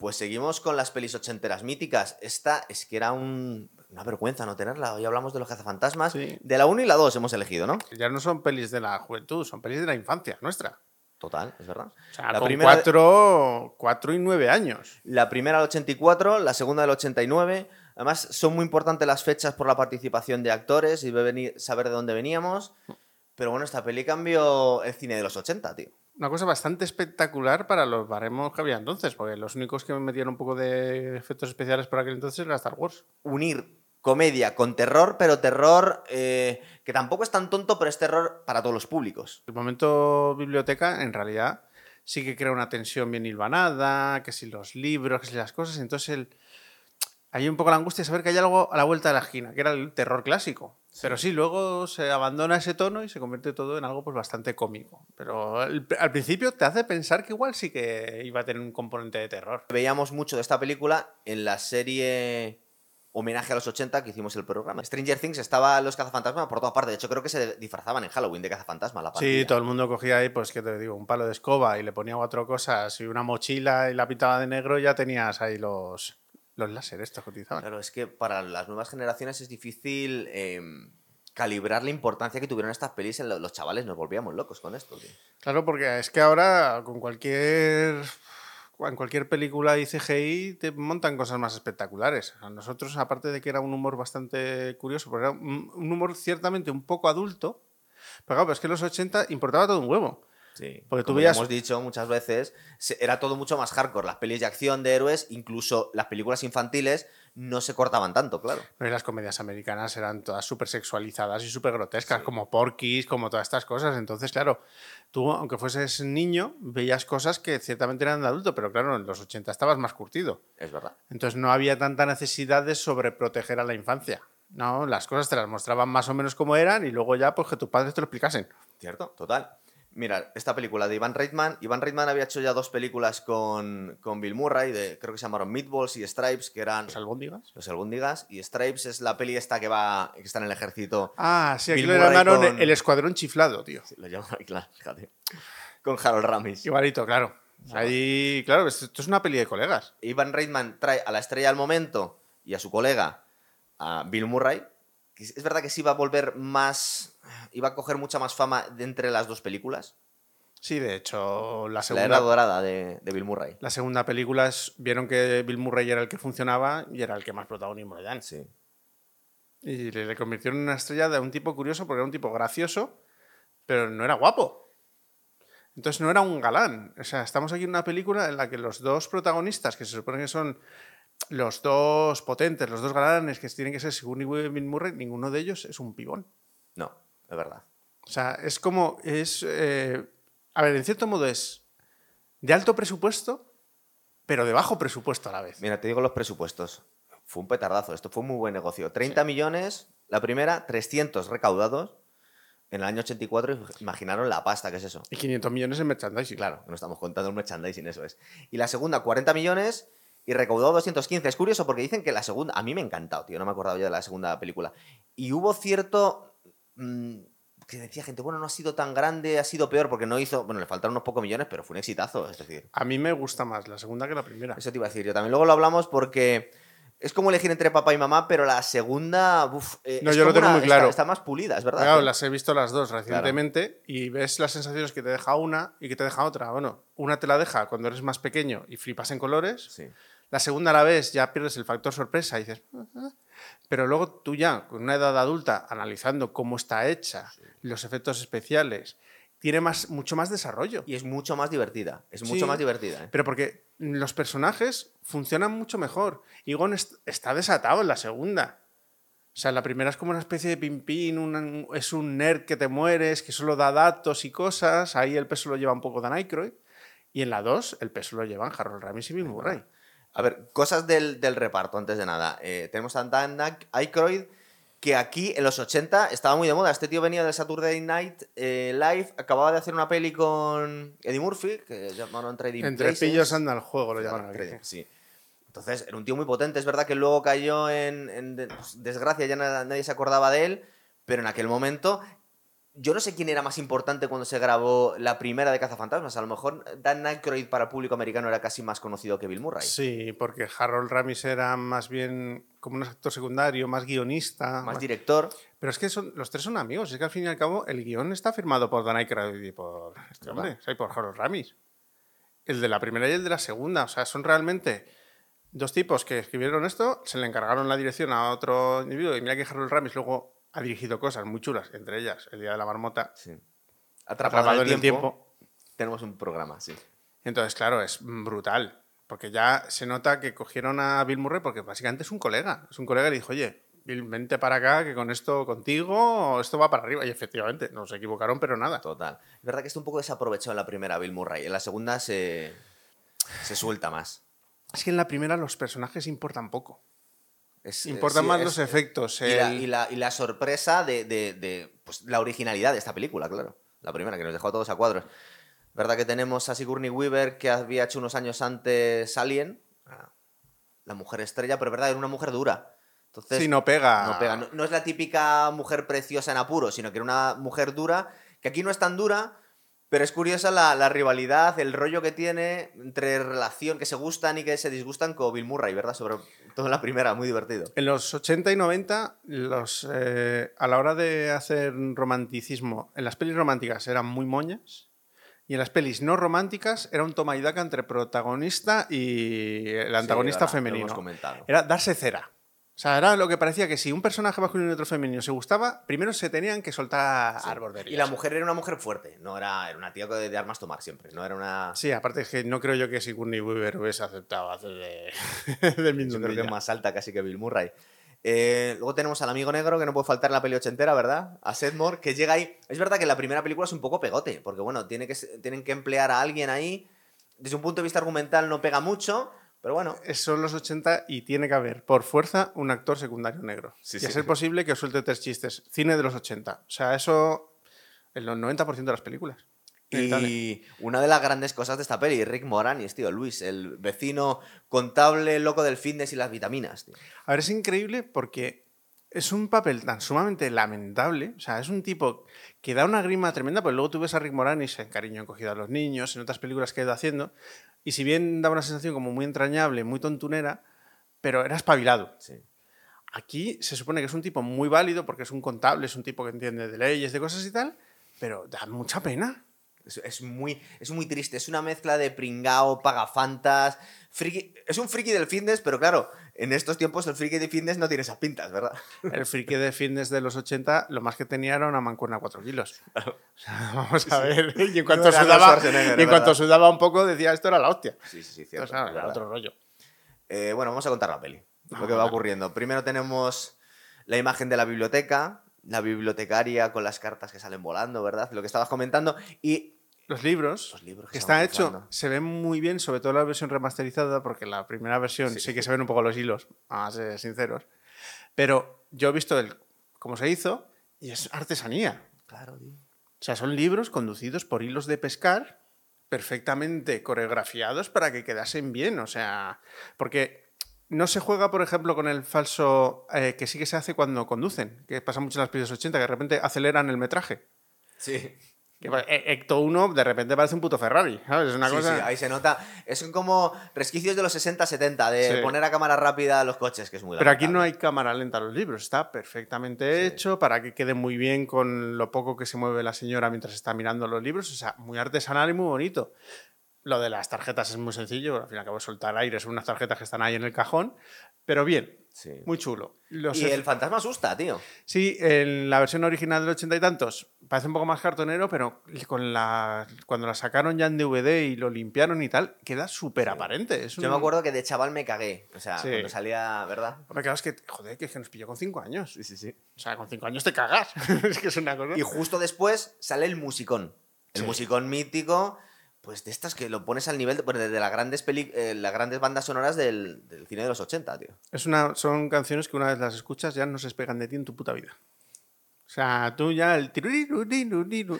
Pues seguimos con las pelis ochenteras míticas. Esta es que era un- una vergüenza no tenerla. Hoy hablamos de los cazafantasmas. Sí. De la 1 y la 2 hemos elegido, ¿no? Ya no son pelis de la juventud, son pelis de la infancia nuestra. Total, es verdad. O sea, la, con primera, cuatro, cuatro y nueve años. la primera del 84, la segunda del 89. Además, son muy importantes las fechas por la participación de actores y saber de dónde veníamos. Pero bueno, esta peli cambió el cine de los 80, tío. Una cosa bastante espectacular para los baremos que había entonces, porque los únicos que metían un poco de efectos especiales por aquel entonces era Star Wars. unir comedia con terror, pero terror eh, que tampoco es tan tonto, pero es terror para todos los públicos. El momento biblioteca, en realidad, sí que crea una tensión bien hilvanada, que si los libros, que si las cosas. Entonces, el... hay un poco la angustia de saber que hay algo a la vuelta de la esquina, que era el terror clásico. Pero sí, luego se abandona ese tono y se convierte todo en algo pues, bastante cómico. Pero el- al principio te hace pensar que igual sí que iba a tener un componente de terror. Veíamos mucho de esta película en la serie homenaje a los 80 que hicimos el programa. Stranger Things estaba los cazafantasmas por todas partes. De hecho, creo que se disfrazaban en Halloween de cazafantasma la Sí, todo el mundo cogía ahí, pues que te digo, un palo de escoba y le ponía cuatro cosas y una mochila y la pintaba de negro y ya tenías ahí los, los láser estos que utilizaban. Claro, es que para las nuevas generaciones es difícil eh, calibrar la importancia que tuvieron estas pelis. En los chavales nos volvíamos locos con esto, tío. Claro, porque es que ahora con cualquier en cualquier película y CGI te montan cosas más espectaculares. A nosotros, aparte de que era un humor bastante curioso, porque era un, un humor ciertamente un poco adulto, pero claro, pero es que en los 80 importaba todo un huevo. Sí, Porque tú como veías- hemos dicho muchas veces, era todo mucho más hardcore. Las pelis de acción de héroes, incluso las películas infantiles, no se cortaban tanto, claro. Pero las comedias americanas eran todas súper sexualizadas y súper grotescas, como Porky's, como todas estas cosas. Entonces, claro, tú, aunque fueses niño, veías cosas que ciertamente eran de adulto, pero claro, en los 80 estabas más curtido. Es verdad. Entonces no había tanta necesidad de sobreproteger a la infancia. No, las cosas te las mostraban más o menos como eran y luego ya pues que tus padres te lo explicasen. ¿Cierto? Total. Mira, esta película de Ivan Reitman. Ivan Reitman había hecho ya dos películas con, con Bill Murray, de, creo que se llamaron Meatballs y Stripes, que eran ¿Los albóndigas? los albóndigas. Y Stripes es la peli esta que va, que está en el ejército. Ah, sí, aquí Bill lo llamaron con- el escuadrón chiflado, tío. Sí, Lo llaman, claro, fíjate. Con Harold Ramis. Igualito, claro. Ahí, claro, esto es una peli de colegas. Ivan Reitman trae a la estrella del momento y a su colega, a Bill Murray. Es verdad que sí iba a volver más. iba a coger mucha más fama de entre las dos películas. Sí, de hecho, la La segunda, era dorada de, de Bill Murray. la segunda película es- vieron que Bill Murray era el que funcionaba y era el que más protagonismo le dan. Sí. Y le, le convirtieron en una estrella de un tipo curioso porque era un tipo gracioso, pero no era guapo. Entonces no era un galán. O sea, estamos aquí en una película en la que los dos protagonistas, que se supone que son los dos potentes, los dos galanes que tienen que ser Sigourney Weaver y Murray, ninguno de ellos es un pibón. No, es verdad. O sea, es como. es eh, A ver, en cierto modo es de alto presupuesto, pero de bajo presupuesto a la vez. Mira, te digo los presupuestos. Fue un petardazo. Esto fue un muy buen negocio. 30 millones, la primera, 300 recaudados. En el año 84, imaginaron la pasta que es eso. Y 500 millones en merchandising. Claro, no estamos contando el merchandising, eso es. Y la segunda, 40 millones y recaudó 215. Es curioso porque dicen que la segunda. A mí me ha encantado, tío. No me he acordado ya de la segunda película. Y hubo cierto. mm, que decía gente, bueno, no ha sido tan grande, ha sido peor porque no hizo. Bueno, le faltaron unos pocos millones, pero fue un exitazo. Es decir, A mí me gusta más la segunda que la primera. eso te iba a decir yo también. Luego lo hablamos porque. Es como elegir entre papá y mamá, pero la segunda. uf, eh, No, yo lo tengo muy está- claro. Está, más pulida, es verdad. Claro, ¿eh? las he visto las dos recientemente y ves las sensaciones que te deja una y que te deja otra. Bueno, una te la deja cuando eres más pequeño y flipas en colores. Sí. La segunda la ves, ya pierdes el factor sorpresa y dices... Pero luego tú ya, con una edad adulta, analizando cómo está hecha, los efectos especiales, tiene más, mucho más desarrollo. Y es mucho más divertida. Es mucho más divertida. ¿eh? Pero porque los personajes funcionan mucho mejor. Egon est- está desatado en la segunda. O sea, la primera es como una especie de pimpín, un- es un nerd que te mueres, que solo da datos y cosas. Ahí el peso lo lleva un poco Dan Aykroyd. Y en la 2, el peso lo llevan Harold Ramis y Bill Murray. A ver, cosas del, del reparto, antes de nada. Eh, tenemos a Dan Aykroyd, que aquí en los 80 estaba muy de moda. Este tío venía del Saturday Night eh, Live, acababa de hacer una peli con Eddie Murphy, que llamaron Trading Entre Places. pillos anda el juego, lo llaman Trading. Sí. Entonces, era un tío muy potente. Es verdad que luego cayó en, en de- pues, desgracia, ya na- nadie se acordaba de él, pero en aquel momento yo no sé quién era más importante cuando se grabó la primera de Cazafantasmas. A lo mejor Dan Aykroyd para el público americano era casi más conocido que Bill Murray. Sí, porque Harold Ramis era más bien como un actor secundario, más guionista. Más director. Pero es que son, los tres son amigos. Es que al fin y al cabo el guion está firmado por Dan Aykroyd y por este hombre, o sea, y por Harold Ramis. El de la primera y el de la segunda. O sea, son realmente dos tipos que escribieron esto, se le encargaron la dirección a otro individuo y mira que Harold Ramis luego ha dirigido cosas muy chulas, entre ellas El Día de la Marmota. Sí. Atrapado, Atrapado en el tiempo. Tenemos un programa, sí. Entonces, claro, es brutal. Porque ya se nota que cogieron a Bill Murray porque básicamente es un colega. Es un colega y le dijo, oye, Bill, vente para acá, que con esto contigo esto va para arriba. Y efectivamente, no se equivocaron, pero nada. Total. Es verdad que está un poco desaprovechado en la primera Bill Murray. En la segunda se, se suelta más. Es que en la primera los personajes importan poco. Es- Importan sí, más es- los efectos. Y la, y la- y la sorpresa de, de- de, pues, la originalidad de esta película, claro. La primera, que nos dejó a todos a cuadros. ¿Verdad que tenemos a Sigourney Weaver, que había hecho unos años antes Alien? Ah, La mujer estrella, pero verdad, era una mujer dura. Entonces, Sí, no pega. no pega. No, no es la típica mujer preciosa en apuro, sino que era una mujer dura, que aquí no es tan dura, pero es curiosa la, la rivalidad, el rollo que tiene entre relación, que se gustan y que se disgustan con Bill Murray, ¿verdad? Sobre todo en la primera, muy divertido. En los 80 y 90, los, eh, a la hora de hacer romanticismo, en las pelis románticas eran muy moñas. Y en las pelis no románticas era un toma y daca entre protagonista y el antagonista Sí, femenino. Era darse cera. O sea, era lo que parecía que si un personaje masculino y otro femenino se gustaba, primero se tenían que soltar arborderías. Y la mujer era una mujer fuerte, no era, era una tía de, de armas tomar siempre, no era una... Sí, aparte es que no creo yo que Sigourney Weaver hubiese aceptado hacer de, del Yo creo que es más alta casi que Bill Murray. Eh, luego tenemos al amigo negro, que no puede faltar en la peli ochentera, ¿verdad? A Sedmore, que llega ahí. Es verdad que la primera película es un poco pegote, porque bueno, tiene que, tienen que emplear a alguien ahí. Desde un punto de vista argumental no pega mucho, pero bueno. Son los 80 y tiene que haber, por fuerza, un actor secundario negro. Sí, y a ser posible que os suelte tres chistes. Cine de los 80. O sea, eso en los 90% de las películas. Y una de las grandes cosas de esta peli, Rick Moranis, tío, Luis, el vecino contable loco del fitness y las vitaminas, tío. A ver, es increíble porque es un papel tan sumamente lamentable. O sea, es un tipo que da una grima tremenda, pero luego tú ves a Rick Moranis en Cariño encogido a los niños, en otras películas que ha ido haciendo, y si bien daba una sensación como muy entrañable, muy tontunera, pero era espabilado. Sí. Aquí se supone que es un tipo muy válido porque es un contable, es un tipo que entiende de leyes, de cosas y tal, pero da mucha pena. Es, es muy, es muy triste, es una mezcla de pringao, pagafantas, friki... Es un friki del fitness, pero claro, en estos tiempos el friki del fitness no tiene esas pintas, ¿verdad? El friki de fitness de los 80, lo más que tenía era una mancuerna a 4 kilos. Vamos a ver. Y en cuanto, No sudaba, y en un poco, decía esto era la hostia. Sí, sí, sí, cierto. era otro rollo. Eh, bueno, vamos a contar la peli. lo que va ocurriendo. Primero tenemos la imagen de la biblioteca, la bibliotecaria con las cartas que salen volando, ¿verdad? Lo que estabas comentando. Y Los libros, Los libros que que está hecho, se ven muy bien, sobre todo la versión remasterizada, porque la primera versión sí, Sí. que se ven un poco los hilos, a ser sinceros. Pero yo he visto el, cómo se hizo y es artesanía. Claro, tío. O sea, son libros conducidos por hilos de pescar perfectamente coreografiados para que quedasen bien. O sea, porque no se juega, por ejemplo, con el falso eh, que sí que se hace cuando conducen, que pasa mucho en las películas 80, que de repente aceleran el metraje. Sí. Que, eh, Ecto 1 de repente parece un puto Ferrari, ¿sabes? Es una Sí, cosa... sí, ahí se nota. Es como resquicios de los 60-70, de Sí. poner a cámara rápida los coches, que es muy Pero aquí no lamentable. hay cámara lenta en los libros, está perfectamente hecho para que quede muy bien con lo poco que se mueve la señora mientras está mirando los libros, o sea, muy artesanal y muy bonito. Lo de las tarjetas es muy sencillo, al fin y al cabo soltar aire, son unas tarjetas que están ahí en el cajón, pero bien, Sí. muy chulo. Los Y el fantasma asusta, tío. Sí, en la versión original del ochenta y tantos parece un poco más cartonero, pero con la... cuando la sacaron ya en DVD y lo limpiaron y tal, queda súper aparente. Es Yo me acuerdo que de chaval me cagué. O sea, Sí. cuando salía, ¿verdad? Hombre, claro, es que, joder, que es que nos pilló con cinco años. Sí, sí, sí. O sea, con cinco años te cagas. es que es una cosa. Y justo después sale el musicón. El Sí. musicón mítico, pues de estas que lo pones al nivel de, bueno, de las grandes, peli- eh, las grandes bandas sonoras del, del cine de los 80, tío. Es una, son canciones que una vez las escuchas ya no se despegan de ti en tu puta vida. O sea, tú ya el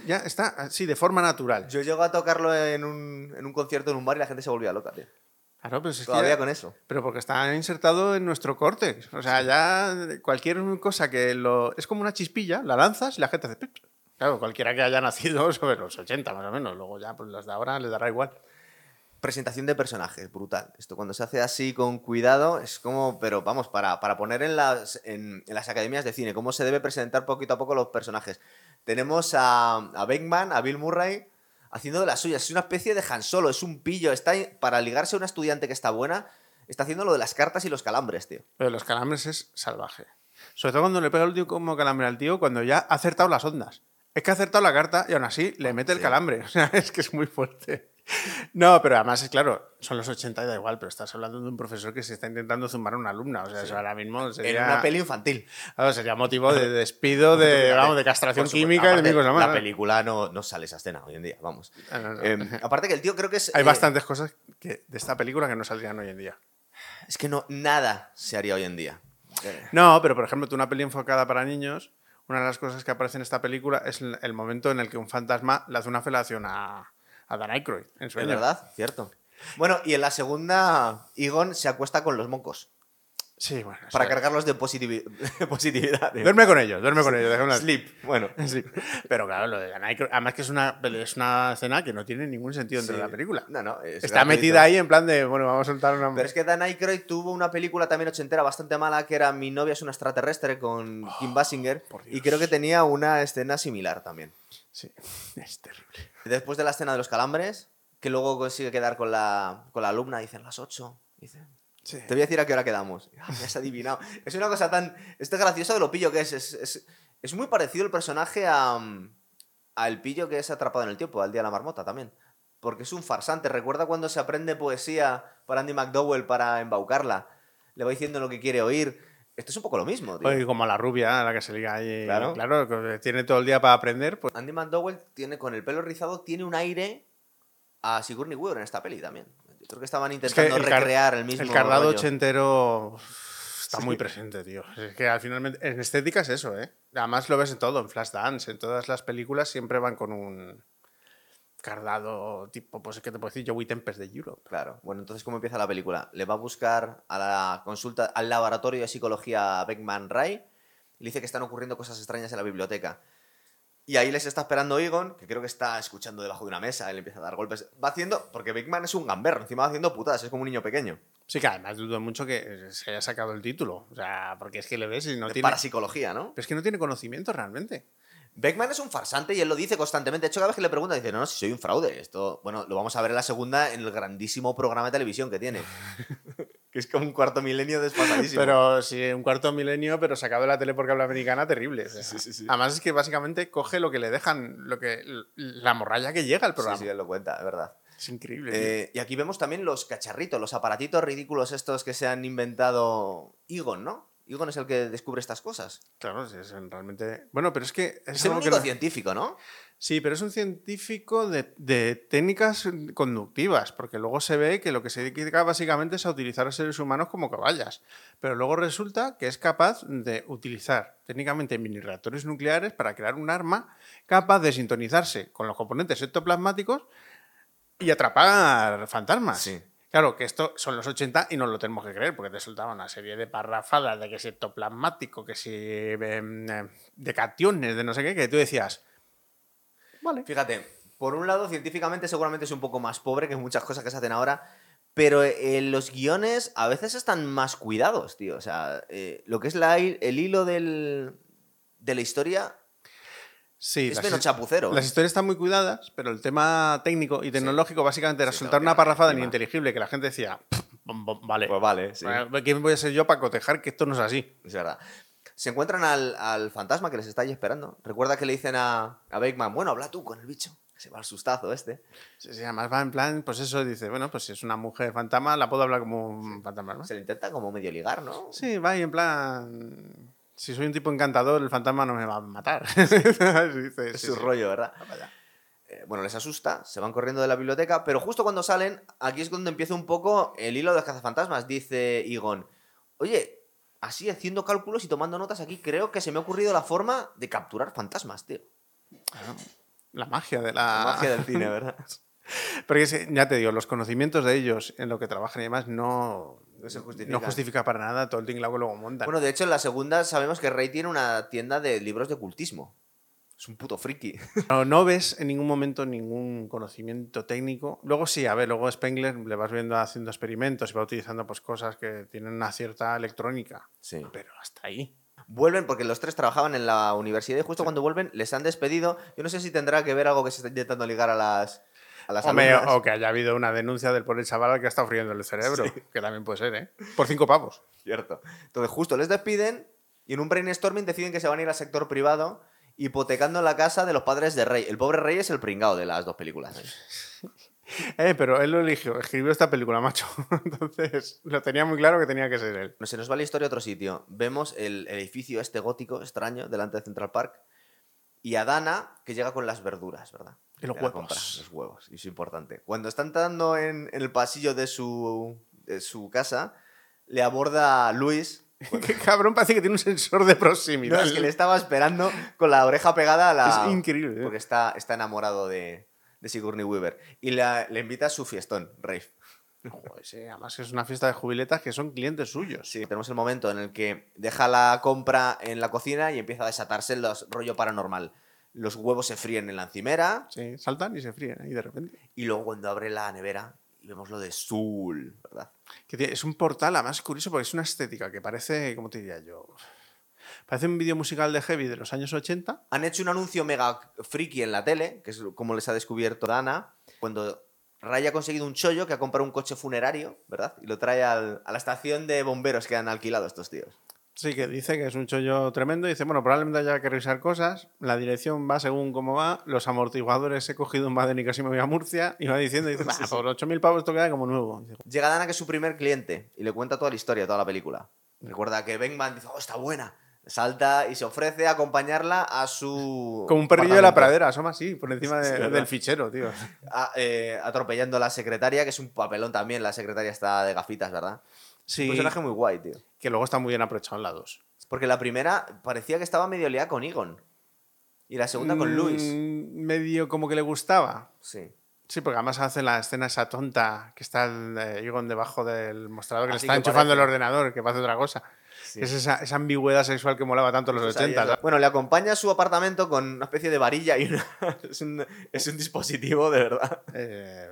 ya está así de forma natural. Yo llego a tocarlo en un, en un concierto en un bar y la gente se volvía loca, tío. Claro, pero es que Todavía ya- con eso. Pero porque está insertado en nuestro corte. O sea, ya cualquier cosa que lo. Es como una chispilla, la lanzas y la gente hace. Claro, cualquiera que haya nacido sobre los 80 más o menos, luego ya pues los de ahora les dará igual. Presentación de personajes, brutal. Esto cuando se hace así con cuidado es como, pero vamos, para, para poner en las, en, en las academias de cine, cómo se debe presentar poquito a poco los personajes. Tenemos a, a Beckman, a Bill Murray, haciendo de las suyas. Es una especie de Han Solo, es un pillo. Está para ligarse a una estudiante que está buena, está haciendo lo de las cartas y los calambres, tío. Pero los calambres es salvaje. Sobre todo cuando le pega el último calambre al tío, cuando ya ha acertado las ondas. Es que ha acertado la carta y aún así le mete el Sí. calambre. O sea, es que es muy fuerte. No, pero además es claro, son los 80 y da igual, pero estás hablando de un profesor que se está intentando zumbar a una alumna. O sea, eso ahora mismo sería, En una peli infantil. Claro, sería motivo de despido, de, vamos, de castración supuesto. química y de más. La película no, no sale esa escena hoy en día, vamos. No, no. Eh, aparte que el tío creo que es... Hay eh, bastantes cosas que, de esta película que no saldrían hoy en día. Es que no, nada se haría hoy en día. No, pero por ejemplo, tú una peli enfocada para niños, una de las cosas que aparece en esta película es el momento en el que un fantasma le hace una felación a, a Dan Aykroyd en Es verdad, cierto. Bueno, y en la segunda, Egon se acuesta con los mocos Sí, bueno. para sí. cargarlos de positivi- positividad. Duerme con ellos, duerme con ellos. déjame Sleep. Bueno, Sí. Pero claro, lo de Dan Aykroyd, además que es una, es una escena que no tiene ningún sentido dentro Sí. de la película. No, no. es Está metida ahí en plan de, bueno, vamos a soltar una... Pero es que Dan Aykroyd tuvo una película también ochentera bastante mala que era Mi novia es una extraterrestre con Kim Basinger y creo que tenía una escena similar también. Sí, es terrible. Después de la escena de los calambres, que luego consigue quedar con la, con la alumna, dicen las 8. Dice, Sí. te voy a decir a qué hora quedamos. Ah, me has adivinado. Es una cosa tan. Esto es gracioso de lo pillo que es. Es, es, es muy parecido el personaje a. mm, al pillo que es atrapado en el tiempo, al día de la marmota también. Porque es un farsante. Recuerda cuando se aprende poesía para Andy McDowell para embaucarla. Le va diciendo lo que quiere oír. Esto es un poco lo mismo, tío. Oye, como la rubia, la que se liga ahí. Claro. Claro, que tiene todo el día para aprender, pues Andy McDowell tiene, con el pelo rizado, tiene un aire a Sigourney Weaver en esta peli también. Creo que estaban Es intentando el recrear el mismo. El cardado rollo. ochentero está muy presente, tío. Es que al final, en estética es eso, ¿eh? Además lo ves en todo, en Flashdance, en todas las películas siempre van con un cardado tipo, pues, ¿qué te puedo decir? Joey Tempest de Europe. Claro. Bueno, entonces, ¿cómo empieza la película? Le va a buscar a la consulta, al laboratorio de psicología Beckman Ray y le dice que están ocurriendo cosas extrañas en la biblioteca. Y ahí les está esperando Egon, que creo que está escuchando debajo de una mesa, él empieza a dar golpes. Va haciendo, porque Beckman es un gamberro, encima va haciendo putadas, es como un niño pequeño. Sí, que además dudo mucho que se haya sacado el título. O sea, porque es que le ves y no de tiene... parapsicología, ¿no? Pero es que no tiene conocimiento realmente. Beckman es un farsante y él lo dice constantemente. De hecho, cada vez que le pregunta, dice, no, no, si soy un fraude. Esto, bueno, lo vamos a ver en la segunda en el grandísimo programa de televisión que tiene. que es como un cuarto milenio desfasadísimo. Pero sí, un cuarto milenio, pero sacado de la tele porque habla americana, terrible. o sea. Sí, sí, sí. Además es que básicamente coge lo que le dejan, lo que la morralla que llega al Sí, programa. sí, él lo cuenta, es verdad. Es increíble. Eh, y aquí vemos también los cacharritos, los aparatitos ridículos estos que se han inventado Egon, ¿no? Egon es el que descubre estas cosas. Claro, sí, es realmente. Bueno, pero es que. Es Es el que único científico, ¿no? Sí, pero es un científico de, de técnicas conductivas, porque luego se ve que lo que se dedica básicamente es a utilizar a seres humanos como caballas. Pero luego resulta que es capaz de utilizar técnicamente mini reactores nucleares para crear un arma capaz de sintonizarse con los componentes ectoplasmáticos y atrapar fantasmas. Sí. Claro, que esto son los 80 y no lo tenemos que creer, porque te soltaban una serie de parrafadas de que si ectoplasmático, que si em, eh, de cationes, de no sé qué, que tú decías, vale. Fíjate, por un lado, científicamente seguramente es un poco más pobre que muchas cosas que se hacen ahora, pero eh, los guiones a veces están más cuidados, tío. O sea, eh, lo que es la, el hilo del, de la historia Sí, es menos chapucero. las historias están muy cuidadas, pero el tema técnico y tecnológico básicamente era Sí, soltar una parrafada ininteligible que la gente decía, "Pff, bom, bom, vale, Pues vale, sí. ¿quién voy a ser yo para cotejar que esto no es así? Es verdad. Se encuentran al, al fantasma que les está ahí esperando. Recuerda que le dicen a, a Bakeman, bueno, habla tú con el bicho. Se va al sustazo este. Sí, sí, además va en plan, pues eso, dice, bueno, pues si es una mujer fantasma, la puedo hablar como un fantasma, ¿no? Se le intenta como medio ligar, ¿no? Sí, va ahí en plan. Si soy un tipo encantador, el fantasma no me va a matar. Sí, dice, Es su rollo, ¿verdad? Eh, bueno, les asusta, se van corriendo de la biblioteca, pero justo cuando salen, aquí es donde empieza un poco el hilo de los cazafantasmas. Dice Egon, oye, así haciendo cálculos y tomando notas aquí, creo que se me ha ocurrido la forma de capturar fantasmas, tío. La magia de la. La magia del cine, ¿verdad? Porque ya te digo, los conocimientos de ellos en lo que trabajan y demás no, No se no justifican. justifica para nada todo el tinglado que luego montan. Bueno, de hecho, en la segunda sabemos que Rey tiene una tienda de libros de cultismo. Es un puto friki. No, no ves en ningún momento ningún conocimiento técnico. Luego sí, a ver, luego Spengler le vas viendo haciendo experimentos y va utilizando pues, cosas que tienen una cierta electrónica. Sí. Pero hasta ahí. Vuelven porque los tres trabajaban en la universidad y justo cuando vuelven les han despedido. Yo no sé si tendrá que ver algo que se está intentando ligar a las, a las Hombre, o que haya habido una denuncia del pobre chaval al que ha estado friendo el cerebro. Que también puede ser, ¿eh? Por cinco pavos. Cierto. Entonces justo les despiden y en un brainstorming deciden que se van a ir al sector privado hipotecando la casa de los padres de Rey. El pobre Rey es el pringao de las dos películas. ¿eh? Eh, pero él lo eligió, escribió esta película, macho. Entonces, lo tenía muy claro que tenía que ser él. No se nos va la historia a otro sitio. Vemos el edificio este gótico extraño delante de Central Park y a Dana que llega con las verduras, ¿verdad? Y los huevos. compra, los huevos, y es importante. Cuando está entrando en, en el pasillo de su, de su casa, le aborda Luis. Qué cabrón, parece que tiene un sensor de No, proximidad. es que le estaba esperando con la oreja pegada a la. Es increíble, ¿eh? Porque está, está enamorado de, de Sigourney Weaver. Y la- le invita a su fiestón, Rave. Joder, sí, además que es una fiesta de jubiletas que son clientes suyos. Sí, tenemos el momento en el que deja la compra en la cocina y empieza a desatarse el rollo paranormal. Los huevos se fríen en la encimera Sí, saltan y se fríen ahí de repente. y luego cuando abre la nevera y vemos lo de Sul, ¿verdad? Que es un portal, además curioso porque es una estética que parece, ¿cómo te diría yo? Parece un vídeo musical de Heavy de los años 80. Han hecho un anuncio mega friki en la tele, que es como les ha descubierto Dana, cuando Ray ha conseguido un chollo que ha comprado un coche funerario, ¿verdad? Y lo trae al- a la estación de bomberos que han alquilado estos tíos. Sí, que dice que es un chollo tremendo. Dice, bueno, probablemente haya que revisar cosas. La dirección va según cómo va. Los amortiguadores he cogido un Baden y casi me voy a Murcia. Y va diciendo, dice, "Bah, por 8.000 pavos esto queda como nuevo. Llega Dana, que es su primer cliente, y le cuenta toda la historia, toda la película. Recuerda que Beckman dice, oh, está buena. Salta y se ofrece a acompañarla a su. Como un perrillo de la pradera, asoma así, por encima Sí, del fichero, tío. A- eh, atropellando a la secretaria, que es un papelón también. La secretaria está de gafitas, ¿verdad? Sí, Un personaje muy guay, tío. que luego está muy bien aprovechado en la 2. Porque la primera parecía que estaba medio liada con Egon. Y la segunda con Luis. Mm, Medio como que le gustaba. Sí. Sí, porque además hace la escena esa tonta que está el eh, Egon debajo del mostrador, que le está que enchufando parece. el ordenador, que pasa otra cosa. Sí. Es esa, esa ambigüedad sexual que molaba tanto en los sea, 80. y eso- ¿sabes? Bueno, le acompaña a su apartamento con una especie de varilla y una... es, un, es un dispositivo de verdad. Eh,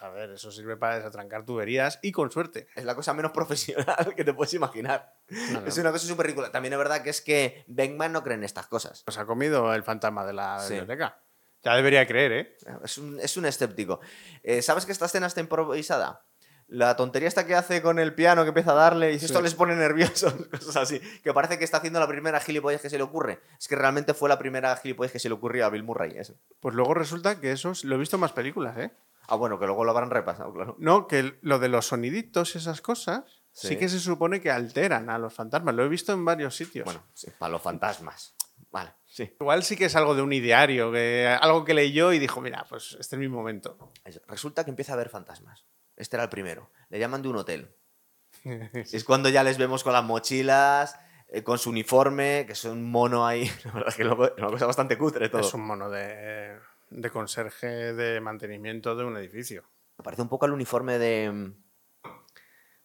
vamos a ver, eso sirve para desatrancar tuberías y con suerte. Es la cosa menos profesional que te puedes imaginar. No, no. Es una cosa súper ridícula. También es verdad que es que Beckman no cree en estas cosas. Nos ha comido el fantasma de la Sí. biblioteca. Ya debería creer, ¿eh? Es un, es un escéptico. Eh, ¿Sabes que esta escena está improvisada? La tontería esta que hace con el piano que empieza a darle y Sí. esto les pone nerviosos, cosas así. Que parece que está haciendo la primera gilipollas que se le ocurre. Es que realmente fue la primera gilipollas que se le ocurrió a Bill Murray. Eso. Pues luego resulta que eso lo he visto en más películas, ¿eh? Ah, bueno, que luego lo habrán repasado, claro. No, que lo de los soniditos y esas cosas sí. Sí. que se supone que alteran a los fantasmas. Lo he visto en varios sitios. Bueno, sí, para los fantasmas. Vale, sí. Igual sí que es algo de un ideario, que, algo que leyó y dijo, mira, pues este es mi momento. Resulta que empieza a haber fantasmas. Este era el primero. Le llaman de un hotel. Es cuando ya les vemos con las mochilas, eh, con su uniforme, que es un mono ahí. La verdad es que es una cosa bastante cutre todo. Es un mono de, de conserje de mantenimiento de un edificio. Parece un poco al uniforme de.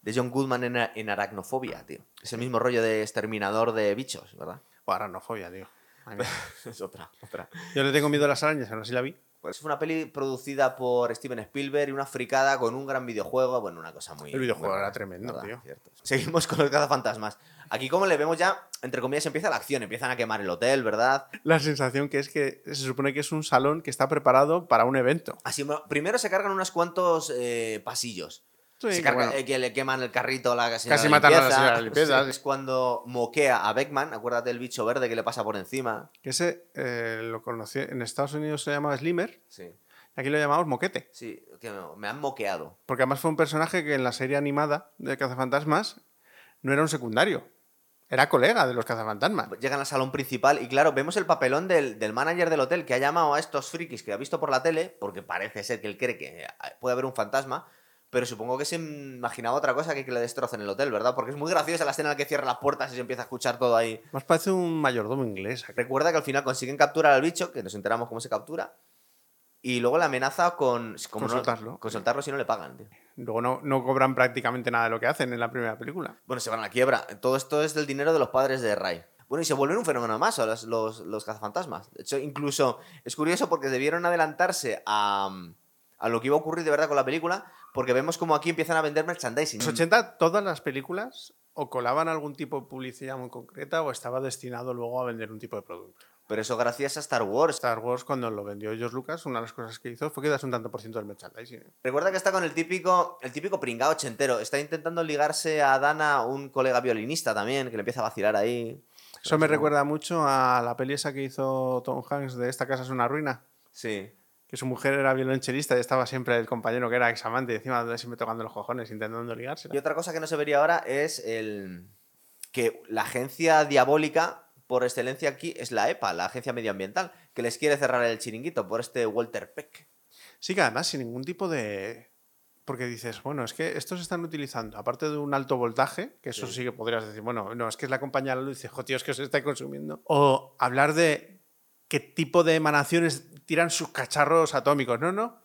de John Goodman en, en Aracnofobia, tío. Es el mismo rollo de exterminador de bichos, ¿verdad? O aracnofobia, tío. Es otra, otra. Yo le tengo miedo a las arañas, aún así la vi. Pues es una peli producida por Steven Spielberg y una fricada con un gran videojuego. Bueno, una cosa muy. El videojuego muy era rara, tremendo, ¿verdad? tío. Cierto. Seguimos con los cazafantasmas. Aquí, como le vemos ya, entre comillas, empieza la acción. Empiezan a quemar el hotel, ¿verdad? La sensación que es que se supone que es un salón que está preparado para un evento. Así, primero se cargan unos cuantos eh, pasillos. Sí, Se que carga- bueno. eh, que le queman el carrito a la señora Casi matan a la señora limpieza. Es cuando moquea a Beckman. Acuérdate del bicho verde que le pasa por encima. Que ese eh, lo conocí, en Estados Unidos se llamaba Slimmer, Sí. aquí lo llamamos Moquete. Sí, que me han moqueado. Porque además fue un personaje que en la serie animada de Cazafantasmas no era un secundario, era colega de los Cazafantasmas. Llegan al salón principal y claro, vemos el papelón del, del manager del hotel que ha llamado a estos frikis que ha visto por la tele, porque parece ser que él cree que puede haber un fantasma, pero supongo que se imaginaba otra cosa que que le destrocen el hotel, ¿verdad? Porque es muy graciosa la escena en la que cierra las puertas y se empieza a escuchar todo ahí. Más parece un mayordomo inglés. Recuerda que al final consiguen capturar al bicho, que nos enteramos cómo se captura, y luego la amenaza con, como Con no- soltarlo. con soltarlo si no le pagan, tío. Luego no, no cobran prácticamente nada de lo que hacen en la primera película. Bueno, se van a la quiebra. Todo esto es del dinero de los padres de Ray. Bueno, y se vuelven un fenómeno más a los, los, los cazafantasmas. De hecho, incluso es curioso porque debieron adelantarse a, a lo que iba a ocurrir de verdad con la película, porque vemos como aquí empiezan a vender merchandising. En los 80 todas las películas o colaban algún tipo de publicidad muy concreta o estaba destinado luego a vender un tipo de producto. Pero eso gracias a Star Wars. Star Wars cuando lo vendió George Lucas, una de las cosas que hizo fue que das un tanto por ciento del merchandising. Recuerda que está con el típico, el típico pringao ochentero. Está intentando ligarse a Dana, un colega violinista también, que le empieza a vacilar ahí. Eso me recuerda mucho a la peli esa que hizo Tom Hanks de Esta casa es una ruina. Sí. Que su mujer era violonchelista y estaba siempre el compañero que era examante y encima siempre tocando los cojones intentando ligarse. Y otra cosa que no se vería ahora es el que la agencia diabólica por excelencia aquí es la EPA, la agencia medioambiental, que les quiere cerrar el chiringuito por este Walter Peck. Sí, que además sin ningún tipo de... Porque dices, bueno, es que estos están utilizando, aparte de un alto voltaje, que eso sí, Sí. que podrías decir, bueno, no, es que es la compañía de la luz, dice, tío, es que os está consumiendo. O hablar de qué tipo de emanaciones tiran sus cacharros atómicos. No, no.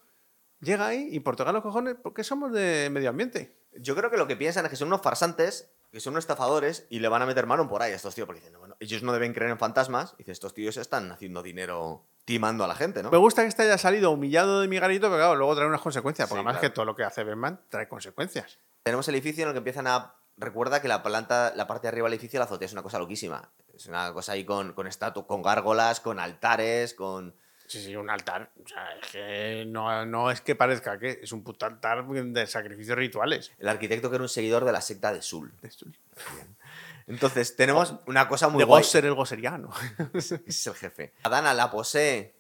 Llega ahí y por tocar los cojones, porque somos de medio ambiente. Yo creo que lo que piensan es que son unos farsantes, que son unos estafadores y le van a meter mano por ahí a estos tíos, porque dicen, bueno, ellos no deben creer en fantasmas. Y dice, estos tíos están haciendo dinero timando a la gente, ¿no? Me gusta que este haya salido humillado de mi garito, pero claro, luego trae unas consecuencias, porque Sí, además claro. que todo lo que hace Batman trae consecuencias. Tenemos el edificio en el que empiezan a. Recuerda que la planta, la parte de arriba del edificio, la azotea, es una cosa loquísima. Es una cosa ahí con, con estatu- con gárgolas, con altares, con. Sí, sí, un altar. O sea, es que no, no es que parezca que es un puto altar de sacrificios rituales. El arquitecto que era un seguidor de la secta de Sul. Entonces, tenemos una cosa muy de guay. Gosser el Gosseriano. Es el jefe. A Dana la posee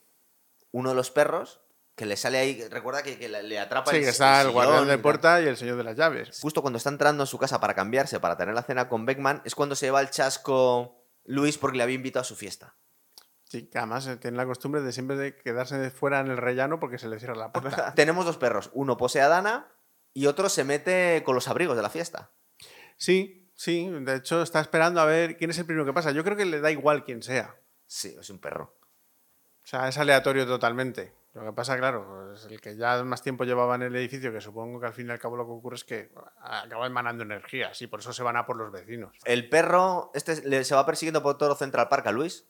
uno de los perros, que le sale ahí. Recuerda que, que le- atrapa Sí, el que está el sillón guardián de puerta y el señor de las llaves. Justo cuando está entrando en su casa para cambiarse, para tener la cena con Beckman, es cuando se lleva el chasco Luis porque le había invitado a su fiesta. Sí, que además eh, tiene la costumbre de siempre de quedarse fuera en el rellano porque se le cierra la puerta. Tenemos dos perros. Uno posee a Dana y otro se mete con los abrigos de la fiesta. Sí, sí. De hecho, está esperando a ver quién es el primero que pasa. Yo creo que le da igual quién sea. Sí, es un perro. O sea, es aleatorio totalmente. Lo que pasa, claro, es el que ya más tiempo llevaba en el edificio, que supongo que al fin y al cabo lo que ocurre es que acaba emanando energías y por eso se van a por los vecinos. El perro este se va persiguiendo por todo Central Park a Luis.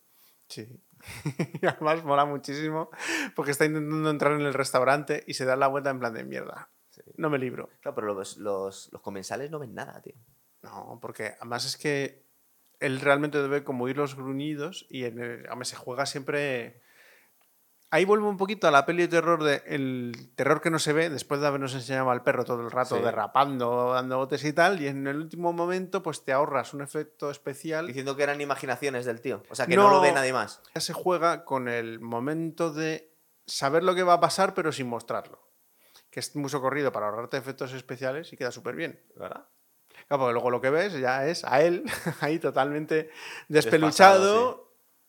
Sí. Y además mola muchísimo porque está intentando entrar en el restaurante y se da la vuelta en plan de mierda. No me libro. Claro, pero los, los, los comensales no ven nada, tío. No, porque además es que él realmente debe como oír los gruñidos y en el- hombre, se juega siempre... Ahí vuelvo un poquito a la peli de terror de el terror que no se ve después de habernos enseñado al perro todo el rato Sí. derrapando, dando botes y tal, y en el último momento pues te ahorras un efecto especial Diciendo que eran imaginaciones del tío. O sea, que no, No. lo ve nadie más. Ya se juega con el momento de saber lo que va a pasar pero sin mostrarlo. Que es muy socorrido para ahorrarte efectos especiales y queda súper bien. ¿Verdad? Claro, porque luego lo que ves ya es a él ahí totalmente despeluchado,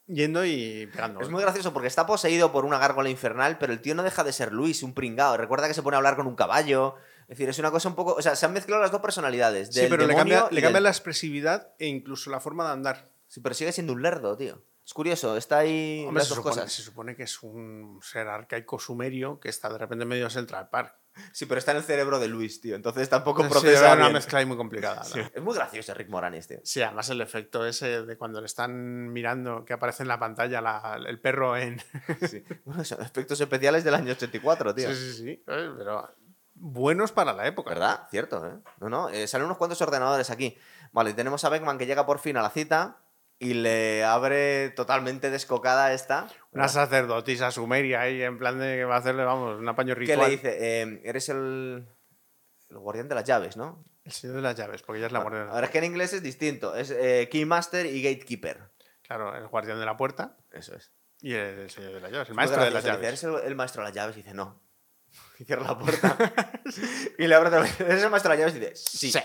yendo y pegando. Es muy gracioso porque está poseído por una gárgola infernal, pero el tío no deja de ser Luis, un pringao. Recuerda que se pone a hablar con un caballo. Es decir, es una cosa un poco. O sea, se han mezclado las dos personalidades. Sí, pero le cambia, le cambia del- la expresividad e incluso la forma de andar. Sí, pero sigue siendo un lerdo, tío. Es curioso, está ahí Hombre, las se dos supone, cosas. se supone que es un ser arcaico sumerio que está de repente en medio de Central Park. Sí, pero está en el cerebro de Luis, tío. Entonces tampoco Sí, procesa una bien. mezcla ahí muy complicada. Es muy gracioso Rick Moranis, tío. Sí, además el efecto ese de cuando le están mirando, que aparece en la pantalla la- el perro en... Sí. Bueno, son efectos especiales del año 84, tío. Sí, sí, sí. Pero buenos para la época. ¿Verdad? Cierto, ¿eh? No, no, eh, salen unos cuantos ordenadores aquí. Vale, tenemos a Beckman que llega por fin a la cita y le abre totalmente descocada esta. Una sacerdotisa sumeria ahí, en plan de que va a hacerle, vamos, un apaño ¿Qué ritual. le dice? Eh, eres el, el guardián de las llaves, ¿no? El señor de las llaves, porque ya es la Bueno, guardiana. ahora es que en inglés es distinto. Es eh, Keymaster y Gatekeeper. Claro, el guardián de la puerta Eso es. y el señor de las llaves, el maestro de las dice, llaves. ¿Eres el, el maestro de las llaves? Y dice, no. Y cierra la puerta. y le abre otra vez. ¿Eres el maestro de las llaves? Y dice, sí.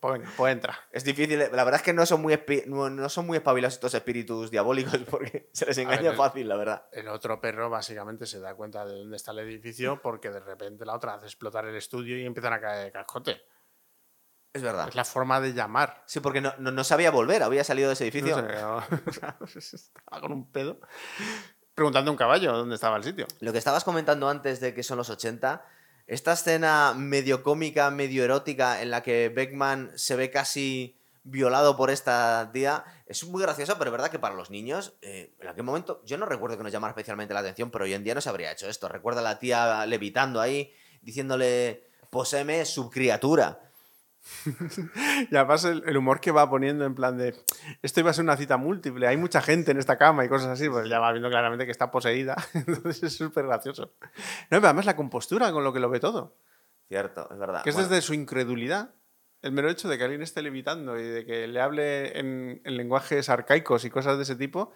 Pues pues entra. Es difícil, la verdad es que no son muy, no, no son muy espabilados estos espíritus diabólicos porque se les engaña ver, fácil, la verdad. El otro perro básicamente se da cuenta de dónde está el edificio porque de repente la otra hace explotar el estudio y empiezan a caer de cascote. Es verdad. Es la forma de llamar. Sí, porque no, no, no sabía volver, había salido de ese edificio. No sé, no- estaba con un pedo. Preguntando a un caballo dónde estaba el sitio. Lo que estabas comentando antes de que son los 80, esta escena medio cómica, medio erótica, en la que Beckman se ve casi violado por esta tía. Es muy gracioso, pero es verdad que para los niños, eh, en aquel momento, yo no recuerdo que nos llamara especialmente la atención, pero hoy en día no se habría hecho esto. Recuerda a la tía levitando ahí, diciéndole, poseme subcriatura. Y además el, el humor que va poniendo en plan de esto iba a ser una cita múltiple, hay mucha gente en esta cama y cosas así, pues ya va viendo claramente que está poseída. Entonces es súper gracioso. No, pero además la compostura con lo que lo ve todo. Cierto, es verdad. Que es Bueno, desde su incredulidad. El mero hecho de que alguien esté levitando y de que le hable en, en lenguajes arcaicos y cosas de ese tipo,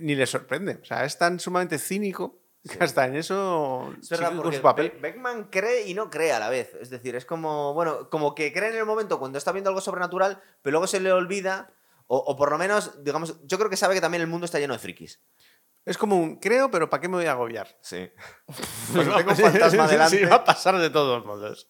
ni le sorprende. O sea, es tan sumamente cínico hasta en eso Es verdad, porque su papel. Be- Beckman cree y no cree a la vez. Es decir, es como, bueno, como que cree en el momento cuando está viendo algo sobrenatural, pero luego se le olvida, o, o por lo menos, digamos, yo creo que sabe que también el mundo está lleno de frikis. Es como un creo, pero ¿para qué me voy a agobiar? Sí. Pues tengo un fantasma delante. Sí, va a pasar de todos modos.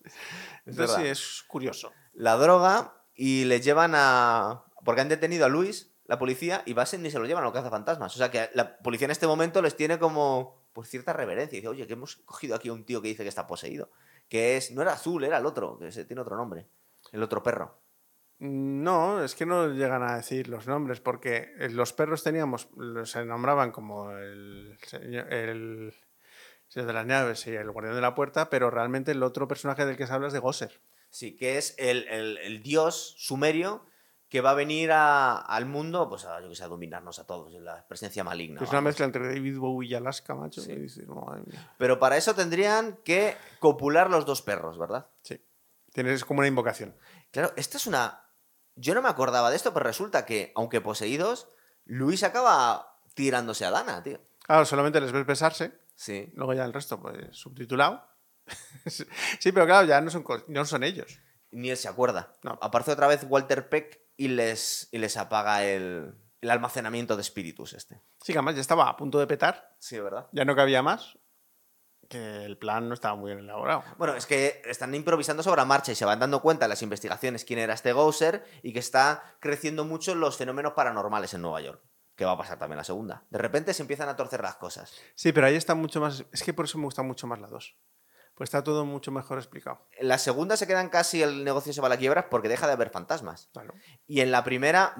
Entonces sí, es curioso. La droga y le llevan a... Porque han detenido a Luis, la policía, y Basen ni se lo llevan a lo que hace fantasmas. O sea que la policía en este momento les tiene como pues cierta reverencia. Y dice, oye, que hemos cogido aquí a un tío que dice que está poseído. Que es, no era azul, era el otro, que se- tiene otro nombre. El otro perro. No, es que no llegan a decir los nombres, porque eh, los perros teníamos, los- se nombraban como el señor, el señor de las Nieves y el guardián de la puerta, pero realmente el otro personaje del que se habla es de Gosser. Sí, que es el, el- el dios sumerio que va a venir a- al mundo, pues a, yo que sé, a dominarnos a todos, en la presencia maligna. es una mezcla entre David Bowie y Alaska, macho. Sí. que dices, madre mía. Pero para eso tendrían que copular los dos perros, ¿verdad? Sí. Tienes como una invocación. Claro, esta es una... Yo no me acordaba de esto, pero resulta que, aunque poseídos, Luis acaba tirándose a Dana, tío. Claro, solamente les ves besarse, Sí. luego ya el resto, pues subtitulado. sí, pero claro, ya no son, no son ellos. Ni él se acuerda. No. Aparece otra vez Walter Peck y les, y les apaga el, el almacenamiento de espíritus este. Sí, que además ya estaba a punto de petar, Sí, ¿verdad? ya no cabía más, que el plan no estaba muy bien elaborado. Bueno, es que están improvisando sobre la marcha y se van dando cuenta en las investigaciones quién era este Gouser y que está creciendo mucho los fenómenos paranormales en Nueva York. Que va a pasar también la segunda. De repente se empiezan a torcer las cosas. Sí, pero ahí está mucho más. Es que por eso me gusta mucho más la 2. Pues está todo mucho mejor explicado. En la segunda se quedan casi el negocio se va a la quiebra porque deja de haber fantasmas. Claro. Y en la primera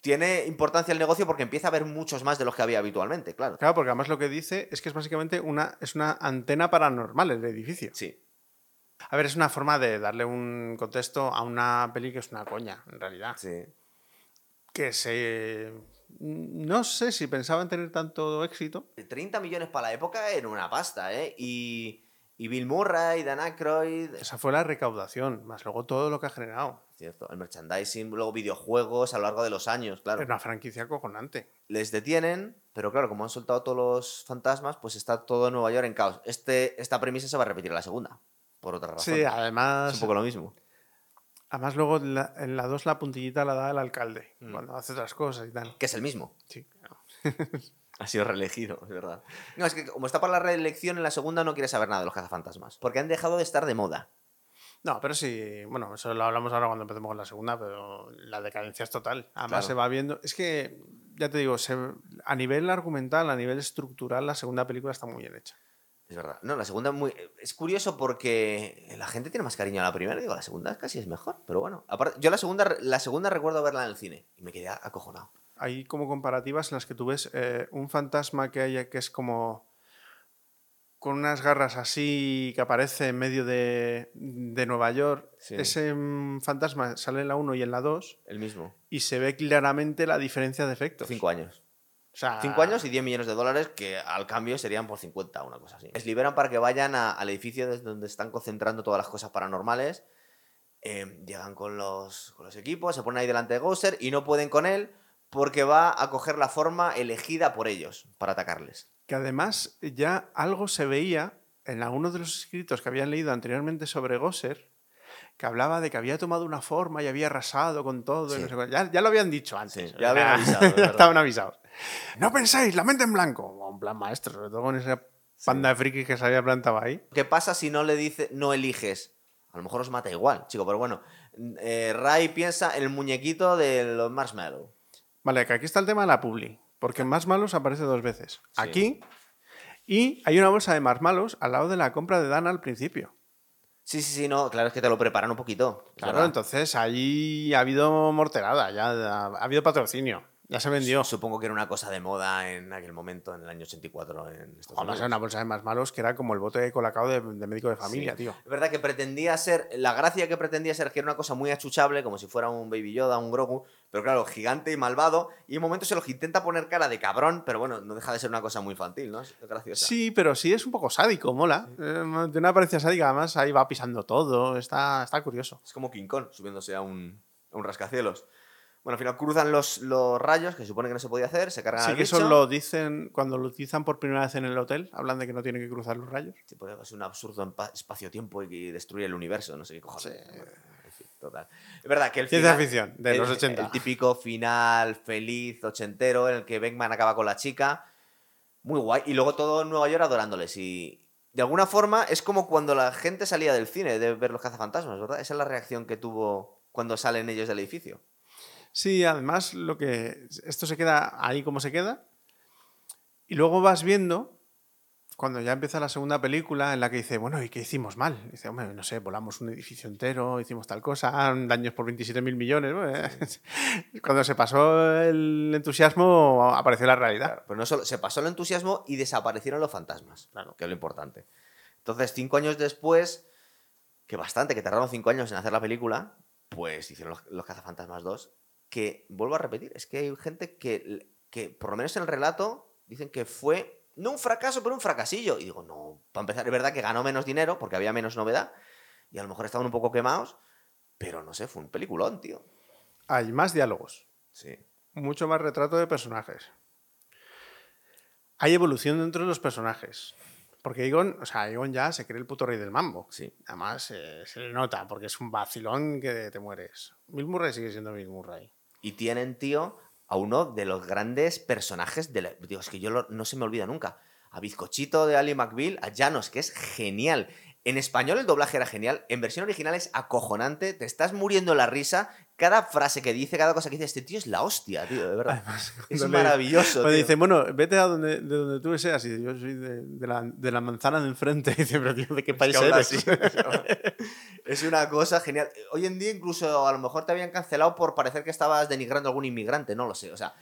tiene importancia el negocio porque empieza a haber muchos más de los que había habitualmente, claro. Claro, porque además lo que dice es que es básicamente una, es una antena paranormal el edificio. Sí. A ver, es una forma de darle un contexto a una peli que es una coña, en realidad. Sí. Que se. No sé si pensaban tener tanto éxito. 30 millones para la época era una pasta, ¿eh? Y, y Bill Murray, Dan Aykroyd, Esa fue la recaudación, más luego todo lo que ha generado. cierto, el merchandising, luego videojuegos a lo largo de los años, claro. Es una franquicia acojonante. Les detienen, pero claro, como han soltado todos los fantasmas, pues está todo Nueva York en caos. Este, esta premisa se va a repetir en la segunda, por otra razón. Sí, es además. un poco lo mismo. Además, luego en la- en la 2 la puntillita la da el alcalde, Mm. cuando hace otras cosas y tal. Que es el mismo. Sí, claro. Ha sido reelegido, es verdad. No, es que como está para la reelección en la segunda no quiere saber nada de los cazafantasmas. Porque han dejado de estar de moda. No, pero sí, bueno, eso lo hablamos ahora cuando empecemos con la segunda, pero la decadencia es total. Además Claro. se va viendo, es que, ya te digo, se- a nivel argumental, a nivel estructural, la segunda película está muy bien hecha. Es verdad. No, la segunda muy... es curioso porque la gente tiene más cariño a la primera. Digo, la segunda casi es mejor. Pero bueno, aparte, yo la segunda, la segunda recuerdo verla en el cine y me quedé acojonado. Hay como comparativas en las que tú ves eh, un fantasma que hay que es como con unas garras así que aparece en medio de, de Nueva York. Sí. Ese mm, fantasma sale en la 1 y en la 2 El mismo. y se ve claramente la diferencia de efectos. Cinco años. O sea, Cinco años y 10 millones de dólares que al cambio serían por 50, una cosa así. Les liberan para que vayan a- al edificio desde donde están concentrando todas las cosas paranormales. Eh, llegan con los, con los equipos, se ponen ahí delante de Gouser y no pueden con él porque va a coger la forma elegida por ellos para atacarles. que además ya algo se veía en algunos de los escritos que habían leído anteriormente sobre Gosser, que hablaba de que había tomado una forma y había arrasado con todo. y Sí. no sé cuál. ya, ya lo habían dicho antes. Sí, ya habían avisado, ya estaban avisados. No penséis, la mente en blanco. Un plan maestro, sobre todo con esa panda de frikis que se había plantado ahí. ¿Qué pasa si no le dice, no eliges? A lo mejor os mata igual, chico, pero bueno. Eh, Ray piensa en el muñequito de los marshmallow. Vale, que aquí está el tema de la publi. Porque Más Malos aparece dos veces. Sí. Aquí y hay una bolsa de Más Malos al lado de la compra de Dana al principio. Sí, sí, sí, no, claro, es que te lo preparan un poquito. Claro, verdad. entonces ahí ha habido morterada, ya ha habido patrocinio, ya se vendió. Supongo que era una cosa de moda en aquel momento, en el año 84 en Estados Además, era una bolsa de más malos que era como el bote de colacao de, de médico de familia, Sí. tío. Es verdad que pretendía ser, la gracia que pretendía ser que era una cosa muy achuchable, como si fuera un Baby Yoda, un Grogu, pero claro, gigante y malvado, y en momentos se los intenta poner cara de cabrón, pero bueno, no deja de ser una cosa muy infantil, ¿no? Es graciosa. Sí, pero sí es un poco sádico, mola. Eh, De una apariencia sádica, además ahí va pisando todo, está, está curioso. Es como King Kong subiéndose a un, a un rascacielos. Bueno, al final cruzan los, los rayos, que se supone que no se podía hacer, se cargan Sí al que eso lo dicen cuando lo utilizan por primera vez en el hotel, hablan de que no tienen que cruzar los rayos. Sí, puede ser un absurdo empa- espacio-tiempo y que destruye el universo, no sé qué cojones. En fin, total. Es verdad que el Ciencia final- ficción, de el, los 80. el típico final feliz, ochentero, en el que Beckman acaba con la chica. Muy guay. Y luego todo en Nueva York adorándoles. Y de alguna forma es como cuando la gente salía del cine de ver los cazafantasmas, ¿verdad? Esa es la reacción que tuvo cuando salen ellos del edificio. Sí, además lo que esto se queda ahí como se queda y luego vas viendo cuando ya empieza la segunda película en la que dice, bueno, ¿y qué hicimos mal? Dice, hombre, no sé, volamos un edificio entero, hicimos tal cosa, daños por 27 mil millones. Cuando se pasó el entusiasmo apareció la realidad. Pero no solo, se pasó el entusiasmo y desaparecieron los fantasmas, Claro. que es lo importante. Entonces, cinco años después, que bastante, que tardaron cinco años en hacer la película, pues hicieron los, los Cazafantasmas 2, que, vuelvo a repetir, es que hay gente que, que, por lo menos en el relato, dicen que fue, no un fracaso, pero un fracasillo. Y digo, no, para empezar, es verdad que ganó menos dinero, porque había menos novedad, y a lo mejor estaban un poco quemados, pero no sé, fue un peliculón, tío. Hay más diálogos, Sí. mucho más retrato de personajes. Hay evolución dentro de los personajes. Porque Egon, o sea, Egon ya se cree el puto rey del mambo. Sí. Además, eh, se le nota, porque es un vacilón que te mueres. Bill Murray sigue siendo Bill Murray. Y tienen, tío, a uno de los grandes personajes de la... Digo, es que yo no se me olvida nunca. A Bizcochito de Ali McBeal, a Janos, que es genial. En español el doblaje era genial, en versión original es acojonante, te estás muriendo la risa, cada frase que dice, cada cosa que dice, este tío es la hostia, tío, de verdad. Además, es le- maravilloso. Cuando tío. dice, bueno, vete a donde, de donde tú seas. Y yo soy de, de la, de la manzana de enfrente. Y dice, pero tío, ¿de qué Es país que eres? así. es una cosa genial. Hoy en día incluso a lo mejor te habían cancelado por parecer que estabas denigrando a algún inmigrante, no lo sé. O sea,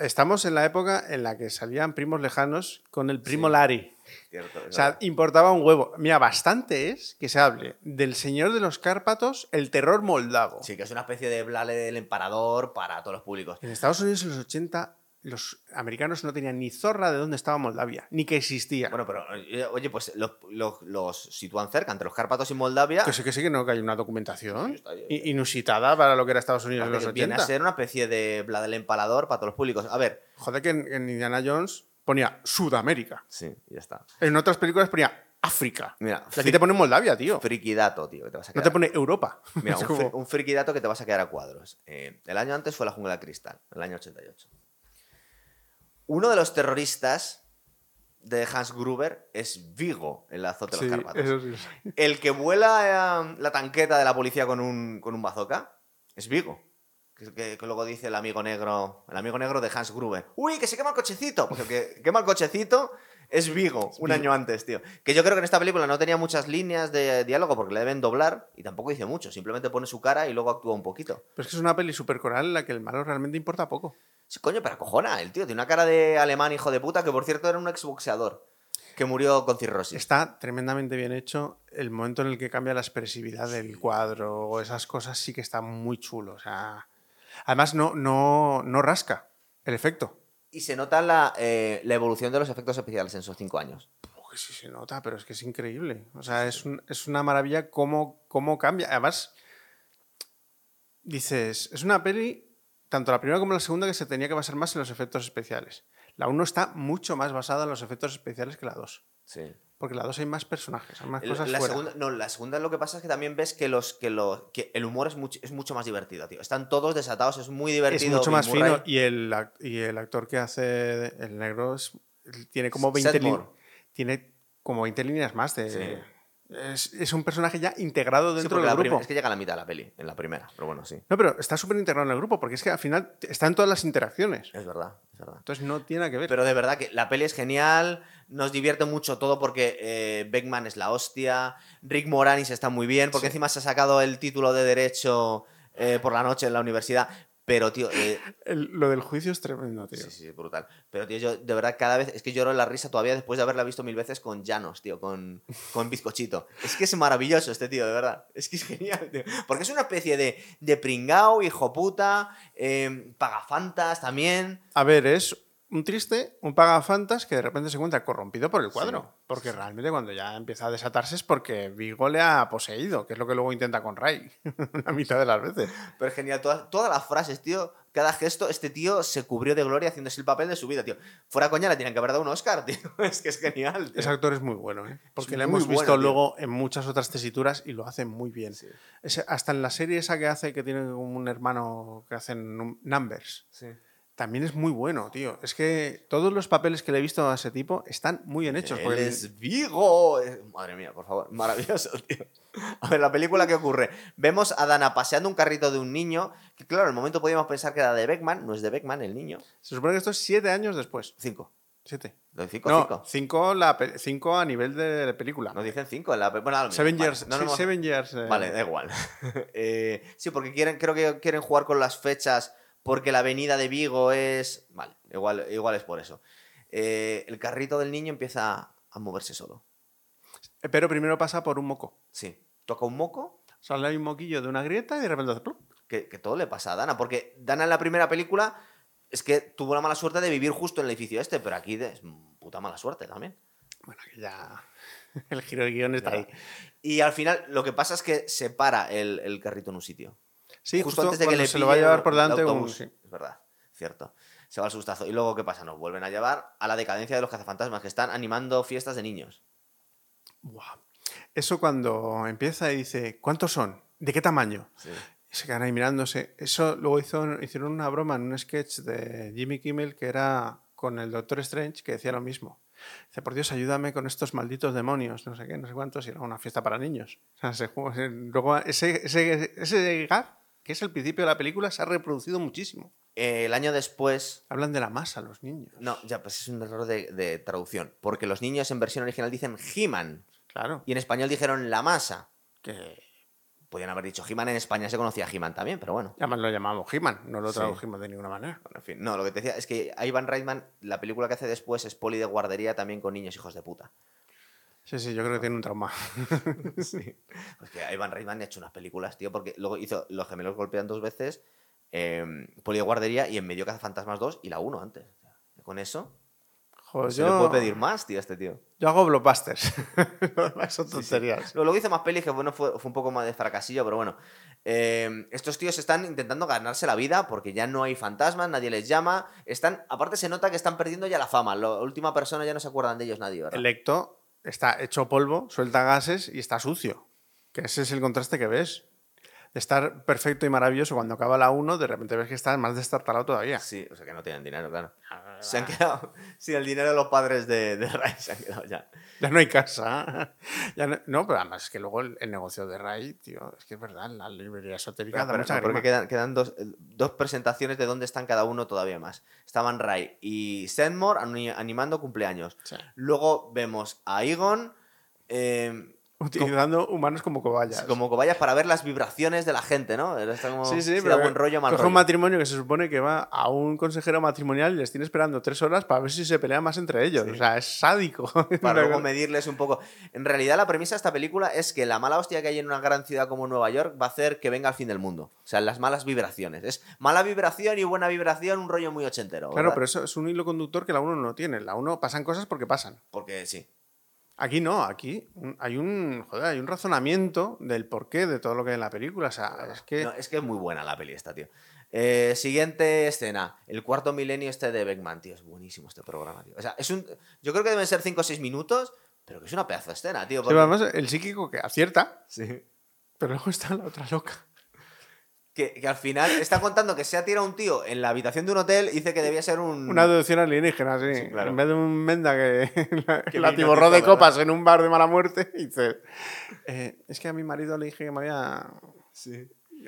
Estamos en la época en la que salían primos lejanos con el primo Sí. Larry. cierto. O sea, importaba un huevo. Mira, bastante es que se hable del señor de los Cárpatos, el terror moldavo. Sí, que es una especie de Blale del emperador para todos los públicos. En Estados Unidos en los 80 los americanos no tenían ni zorra de dónde estaba Moldavia, ni que existía. Bueno, pero eh, oye, pues los, los- los sitúan cerca, entre los Cárpatos y Moldavia. que sí que sí que no, que hay una documentación Sí, inusitada para lo que era Estados Unidos en los que viene 80. a ser una especie de Bla del empalador para todos los públicos. A ver. Joder, que en, en Indiana Jones ponía Sudamérica. Sí, ya está. En otras películas ponía África. Mira, O sea, aquí te pone Moldavia, tío. frikidato, tío, que te vas a No te pone Europa. Mira, un, fri- un frikidato que te vas a quedar a cuadros. Eh, el año antes fue la jungla de cristal, el año 88. Uno de los terroristas de Hans Gruber es Vigo, el azote de Sí, los Cárpatos. eso sí. El que vuela eh, la tanqueta de la policía con un, con un bazooka es Vigo. Que, que- que luego dice el amigo negro, el amigo negro de Hans Gruber. ¡Uy, que se quema el cochecito! Porque el que quema el cochecito es Vigo, un Vigo. año antes, tío. Que yo creo que en esta película no tenía muchas líneas de diálogo porque le deben doblar y tampoco dice mucho. Simplemente pone su cara y luego actúa un poquito. Pero es que es una peli super coral en la que el malo realmente importa poco. Coño, pero acojona el tío. Tiene una cara de alemán, hijo de puta, que por cierto era un exboxeador que murió con cirrosis. Está tremendamente bien hecho. El momento en el que cambia la expresividad del cuadro o esas cosas sí que está muy chulo. O sea, además no, no, no rasca el efecto. Y se nota la, eh, la evolución de los efectos especiales en esos cinco años. Uy, sí se nota, pero es que es increíble. O sea, es, un- es una maravilla cómo, cómo cambia. Además, dices, es una peli, tanto la primera como la segunda, que se tenía que basar más en los efectos especiales. La 1 está mucho más basada en los efectos especiales que la 2. Sí. Porque en la 2 hay más personajes, hay más El- cosas la fuera. segunda, no, la segunda lo que pasa es que también ves que los que los que el humor es mucho, es mucho más divertido, tío. Están todos desatados, es muy es divertido. mucho Bill más Murray. fino y el, y el actor que hace el negro es- tiene como 20 Seth li- Moore. tiene como 20 líneas más de, Sí. Es, es un personaje ya integrado Sí, dentro porque del grupo. es que llega a la mitad de la peli, en la primera, pero bueno, sí. No, pero está súper integrado en el grupo, porque es que al final está en todas las interacciones. Es verdad, es verdad. Entonces no tiene nada que ver. Pero de verdad que la peli es genial, nos divierte mucho todo porque eh, Beckman es la hostia, Rick Moranis está muy bien, porque Sí. encima se ha sacado el título de Derecho eh, por la noche en la universidad. Pero, tío, eh, El- lo del juicio es tremendo, tío. sí, sí, brutal. Pero, tío, yo de verdad cada vez es que lloro la risa todavía después de haberla visto mil veces con Llanos, tío, con, con Bizcochito. Es que es maravilloso este tío, de verdad. Es que es genial, tío. Porque es una especie de, de pringao, hijo puta, eh, pagafantas también. A ver, es un triste, un pagafantas que de repente se encuentra corrompido por el cuadro. Sí, porque realmente cuando ya empieza a desatarse es porque Vigo le ha poseído, que es lo que luego intenta con Ray. la mitad de las veces. Pero es genial, todas, todas las frases, tío, cada gesto, este tío se cubrió de gloria haciéndose el papel de su vida, tío. Fuera coña, le tienen que haber dado un Oscar, tío. Es que es genial, tío. Ese actor es muy bueno, ¿eh? Porque le hemos visto bueno, luego en muchas otras tesituras y lo hace muy bien. Sí, hasta en la serie esa que hace, que tiene como un hermano que hacen num- Numbers, sí. También es muy bueno, tío. Es que todos los papeles que le he visto a ese tipo están muy bien hechos. Él es Vigo. Madre mía, por favor. Maravilloso, tío. A ver, la película que ocurre. Vemos a Dana paseando un carrito de un niño. Que claro, en el momento podíamos pensar que era de Beckman. No es de Beckman, el niño. Se supone que esto es siete años después. Cinco. Siete. ¿Lo de cinco? No, cinco. cinco, la pe- cinco a nivel de película. Nos dicen cinco en la Bueno, mismo, Seven vale. Years. No, sí, no, no. Seven Years. eh, Vale, da igual. Eh, sí, porque quieren, creo que quieren jugar con las fechas porque la avenida de Vigo es... Vale, igual, igual es por eso. Eh, el carrito del niño empieza a moverse solo. Pero primero pasa por un moco. Sí. Toca un moco, Sale un moquillo de una grieta y de repente hace que, que todo le pasa a Dana, porque Dana en la primera película es que tuvo la mala suerte de vivir justo en el edificio este, pero aquí es puta mala suerte también. Bueno, que ya. El giro de guion está Ya. ahí. Y al final lo que pasa es que se para el, el carrito en un sitio. Sí, justo, justo, antes de que le se lo va a llevar por el delante un. sí. Es verdad, cierto. Se va al sustazo. Y luego, ¿qué pasa? Nos vuelven a llevar a la decadencia de los cazafantasmas, que están animando fiestas de niños. Buah. Eso cuando empieza y dice, ¿cuántos son? ¿De qué tamaño? Sí. Y se quedan ahí mirándose. Eso luego hizo, hicieron una broma en un sketch de Jimmy Kimmel que era con el Doctor Strange que decía lo mismo. Dice, por Dios, ayúdame con estos malditos demonios, no sé qué, no sé cuántos, y era una fiesta para niños. O sea, se- luego ese, ese, ese gag, que es el principio de la película, se ha reproducido muchísimo. Eh, el año después. Hablan de la masa los niños. No, ya, pues es un error de, de traducción. Porque los niños en versión original dicen He-Man. Claro. Y en español dijeron la masa. Que Podían haber dicho He-Man en España se conocía He-Man también, pero bueno. además lo llamamos He-Man, no lo Sí. tradujimos de ninguna manera. Bueno, en fin. No, lo que te decía es que Ivan Reitman, la película que hace después es poli de guardería también con niños hijos de puta. Sí, sí, yo creo que tiene un trauma. sí. Pues que Ivan Reitman ha hecho unas películas, tío, porque luego hizo Los gemelos golpean dos veces, eh, Poli de guardería y en medio Cazafantasmas 2 y la 1 antes. Con eso, Joder, se yo, le puede pedir más, tío, a este tío. yo hago blockbusters. Lo demás son tonterías. Luego hizo más pelis que, bueno, fue, fue un poco más de fracasillo, pero bueno. Eh, estos tíos están intentando ganarse la vida porque ya no hay fantasmas, nadie les llama. Están, aparte se nota que están perdiendo ya la fama. La última persona ya no se acuerdan de ellos nadie, ¿verdad? El lecto está hecho polvo, suelta gases y está sucio. Que ese es el contraste que ves. De estar perfecto y maravilloso cuando acaba la 1, de repente ves que está más destartalado todavía. Sí, o sea que no tienen dinero, claro. Se han quedado sin el dinero de los padres de, de Ray, se han quedado ya. Ya no hay casa. Ya no, no, pero además es que luego el, el negocio de Ray, tío, es que es verdad, la librería esotérica da Pero- mucha no, porque quedan, quedan dos, eh, dos presentaciones de dónde están cada uno todavía más. Estaban Ray y Seymour ani- animando cumpleaños. Sí. Luego vemos a Egon eh, Utilizando humanos como cobayas. como cobayas para ver las vibraciones de la gente, ¿no? Está como Sí, sí, si pero da buen rollo, mal coge rollo. un matrimonio que se supone que va a un consejero matrimonial y les tiene esperando tres horas para ver si se pelean más entre ellos. Sí. O sea, es sádico. Para luego medirles un poco. En realidad, la premisa de esta película es que la mala hostia que hay en una gran ciudad como Nueva York va a hacer que venga el fin del mundo. O sea, las malas vibraciones. Es mala vibración y buena vibración, un rollo muy ochentero. Claro, pero eso es un hilo conductor que la 1 no tiene. La 1 pasan cosas porque pasan. Porque sí. Aquí no, aquí hay un, joder, hay un razonamiento del porqué de todo lo que hay en la película. O sea, es que No, es que es muy buena la peli esta, tío. Eh, siguiente escena. El cuarto milenio este de Beckman, tío. Es buenísimo este programa, tío. O sea, es un. Yo creo que deben ser 5 o 6 minutos, pero que es una pedazo de escena, tío. Sí, porque- además el psíquico que acierta, Sí. pero luego está la otra loca. Que, que al final está contando que se ha tirado un tío en la habitación de un hotel y dice que debía ser un. Una deducción alienígena, sí. Sí, claro. En vez de un menda que, la, Que la tiborró de ¿verdad? copas en un bar de mala muerte, dice: eh, Es que a mi marido le dije que me había.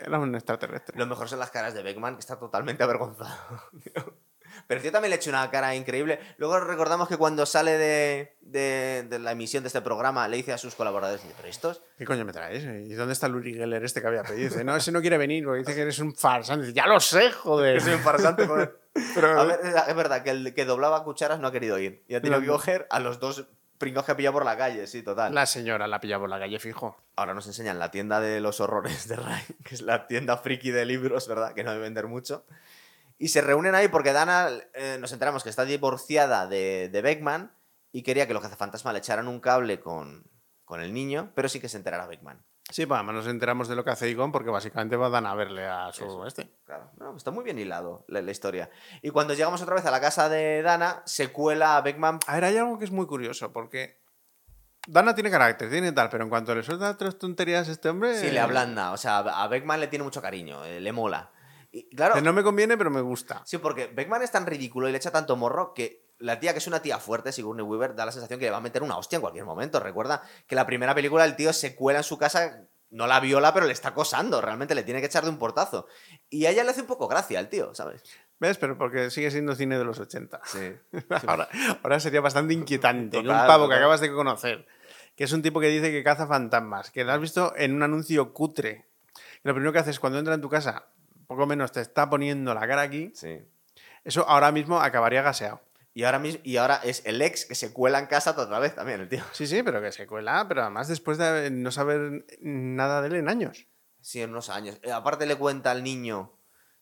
Era un extraterrestre. Lo mejor son las caras de Beckman, que está totalmente avergonzado. Pero el tío también le hecho una cara increíble. Luego recordamos que cuando sale de, de- de la emisión de este programa, le dice a sus colaboradores, ¿pero estos? ¿Qué coño me traes? ¿Y dónde está el Uri Geller este que había pedido? Dice, no, ese no quiere venir porque dice que eres un farsante. Dice, ya lo sé, joder. soy un farsante, joder. Pero- A ver, es verdad que el que doblaba cucharas no ha querido ir. Y ha tenido que coger a los dos pringados que ha pillado por la calle, sí, total. La señora la pilla por la calle, fijo. Ahora nos enseñan la tienda de los horrores de Ray, que es la tienda friki de libros, ¿verdad? Que no debe vender mucho. Y se reúnen ahí porque Dana, eh, nos enteramos que está divorciada de, de Beckman y quería que los cazafantasmas le echaran un cable con, con el niño, pero sí que se enterara Beckman. Sí, pues además nos enteramos de lo que hace Egon porque básicamente van a verle a su Eso. este. Claro, no, está muy bien hilado la, la historia. Y cuando llegamos otra vez a la casa de Dana, se cuela a Beckman. A ver, hay algo que es muy curioso porque Dana tiene carácter, tiene tal, pero en cuanto le suelta tres tonterías a este hombre... Sí, le ablanda. O sea, a Beckman le tiene mucho cariño, eh, le mola. Y claro, no me conviene, pero me gusta. Sí, porque Beckman es tan ridículo y le echa tanto morro que la tía, que es una tía fuerte, Sigourney Weaver, da la sensación que le va a meter una hostia en cualquier momento. Recuerda que la primera película el tío se cuela en su casa, no la viola, pero le está acosando. Realmente le tiene que echar de un portazo. Y a ella le hace un poco gracia al tío, ¿sabes? ¿Ves? Pero porque sigue siendo cine de los 80. Sí. Ahora, ahora sería bastante inquietante un Total, pavo que acabas de conocer, que es un tipo que dice que caza fantasmas, que lo has visto en un anuncio cutre, y lo primero que haces cuando entra en tu casa, poco menos te está poniendo la cara aquí, Sí. eso ahora mismo acabaría gaseado. Y ahora, mismo, y ahora es el ex que se cuela en casa otra vez también, el tío. Sí, sí, pero que se cuela, pero además después de no saber nada de él en años. Sí, en unos años. Eh, aparte le cuenta al niño,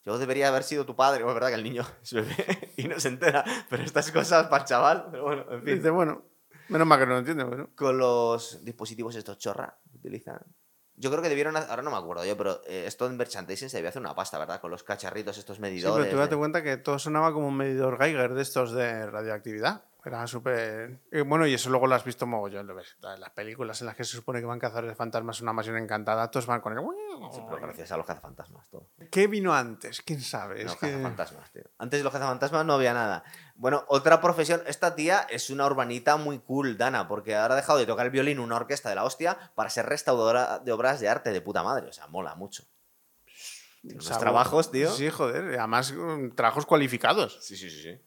yo debería haber sido tu padre. Bueno, es verdad que el niño es bebé y no se entera, pero estas cosas para el chaval, pero bueno, en fin. Dice, bueno, menos mal que no lo entiende. Bueno. con los dispositivos estos chorra que utilizan. Yo creo que debieron, ahora no me acuerdo yo, pero eh, esto en merchandising se debía hacer una pasta, ¿verdad? Con los cacharritos, estos Sí, medidores. pero tú date de- cuenta que todo sonaba como un medidor Geiger de estos de radioactividad. Era súper... Bueno, y eso luego lo has visto mogollón, lo ves. Las películas en las que se supone que van cazadores de fantasmas una mansión encantada, todos van con el... Sí, pero gracias a los cazafantasmas, todo. ¿Qué vino antes? ¿Quién sabe? Los Es que... cazafantasmas, tío. Antes de los cazafantasmas no había nada. Bueno, otra profesión. Esta tía es una urbanita muy cool, Dana, porque ahora ha dejado de tocar el violín en una orquesta de la hostia para ser restauradora de obras de arte de puta madre. O sea, mola mucho. Sabe- trabajos, tío. Sí, joder. Además, mm, trabajos cualificados. sí, sí, sí. sí.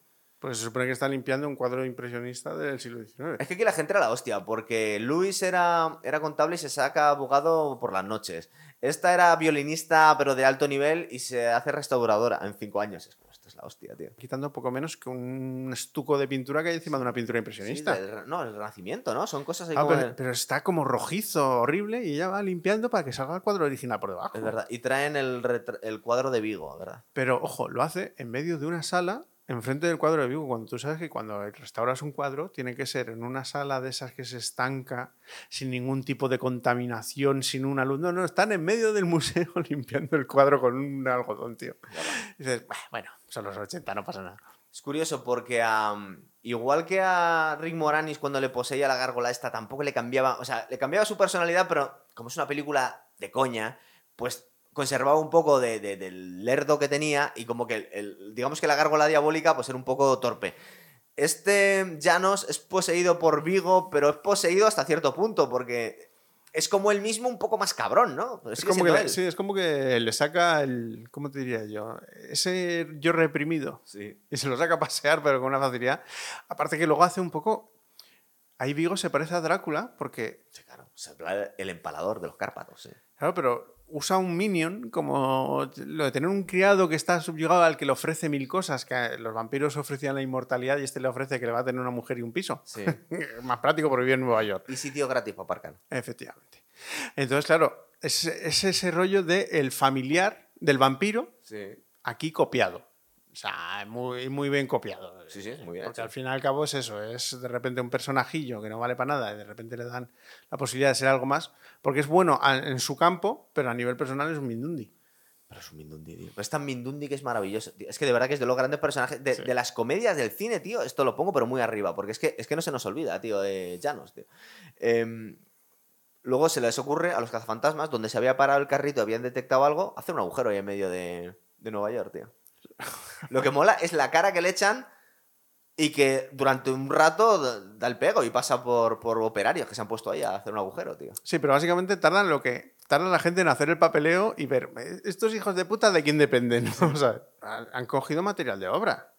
Pues se supone que está limpiando un cuadro impresionista del siglo XIX. Es que aquí la gente era la hostia, porque Luis era, era contable y se saca abogado por las noches. Esta era violinista, pero de alto nivel, y se hace restauradora en cinco años. Es como, esto es la hostia, tío. Quitando poco menos que un estuco de pintura que hay encima de una pintura Sí, impresionista. del- no, el renacimiento, ¿no? Son cosas ahí Ah, como pero, está como rojizo, horrible, y ella va limpiando para que salga el cuadro original por debajo. Es verdad. Y traen el, el cuadro de Vigo, ¿verdad? Pero ojo, lo hace en medio de una sala, enfrente del cuadro de Vigo. Cuando tú sabes que cuando restauras un cuadro, tiene que ser en una sala de esas que se estanca, sin ningún tipo de contaminación, sin una luz. No, no, están en medio del museo limpiando el cuadro con un algodón, tío. Y dices, "Bah, bueno, son los 80, no pasa nada. Es curioso porque a, igual que a Rick Moranis cuando le poseía la gárgola esta, tampoco le cambiaba, o sea, le cambiaba su personalidad, pero como es una película de coña, pues conservaba un poco de, de- del lerdo que tenía y como que, el- el- digamos que la gárgola diabólica pues era un poco torpe. Este Janos es poseído por Vigo, pero es poseído hasta cierto punto porque es como él mismo un poco más cabrón, ¿no? Pero Es como, que él. sí, es como que le saca el. ¿Cómo te diría yo? Ese yo reprimido. Sí. Y se lo saca a pasear, pero con una facilidad. Aparte que luego hace un poco. Ahí Vigo se parece a Drácula, porque. Sí, claro, el empalador de los Cárpatos, sí. Claro, pero usa un minion como lo de tener un criado que está subyugado al que le ofrece mil cosas, que los vampiros ofrecían la inmortalidad y este le ofrece que le va a tener una mujer y un piso. Sí. Más práctico porque vive en Nueva York. y sitio gratis para aparcar. Efectivamente. Entonces, claro, es, es ese rollo de el familiar del vampiro Sí. aquí copiado. O sea, muy, muy bien copiado. Sí, sí, muy bien Porque hecho. al fin y al cabo es eso, es de repente un personajillo que no vale para nada y de repente le dan la posibilidad de ser algo más, porque es bueno en su campo, pero a nivel personal es un mindundi. Pero es un Mindundi, tío. Pero es tan Mindundi que es maravilloso. tío. Es que de verdad que es de los grandes personajes. De, Sí. de las comedias del cine, tío, esto lo pongo, pero muy arriba. Porque es que, es que no se nos olvida, tío, de Llanos, tío. Em, luego se les ocurre a los cazafantasmas, donde se había parado el carrito, habían detectado algo, hacer un agujero ahí en medio de, de Nueva York, tío. Lo que mola es la cara que le echan y que durante un rato da el pego y pasa por, por operarios que se han puesto ahí a hacer un agujero, tío. Sí, pero básicamente tardan lo que tarda la gente en hacer el papeleo y ver, "Eh, estos hijos de puta de quién dependen. Han cogido material de obra.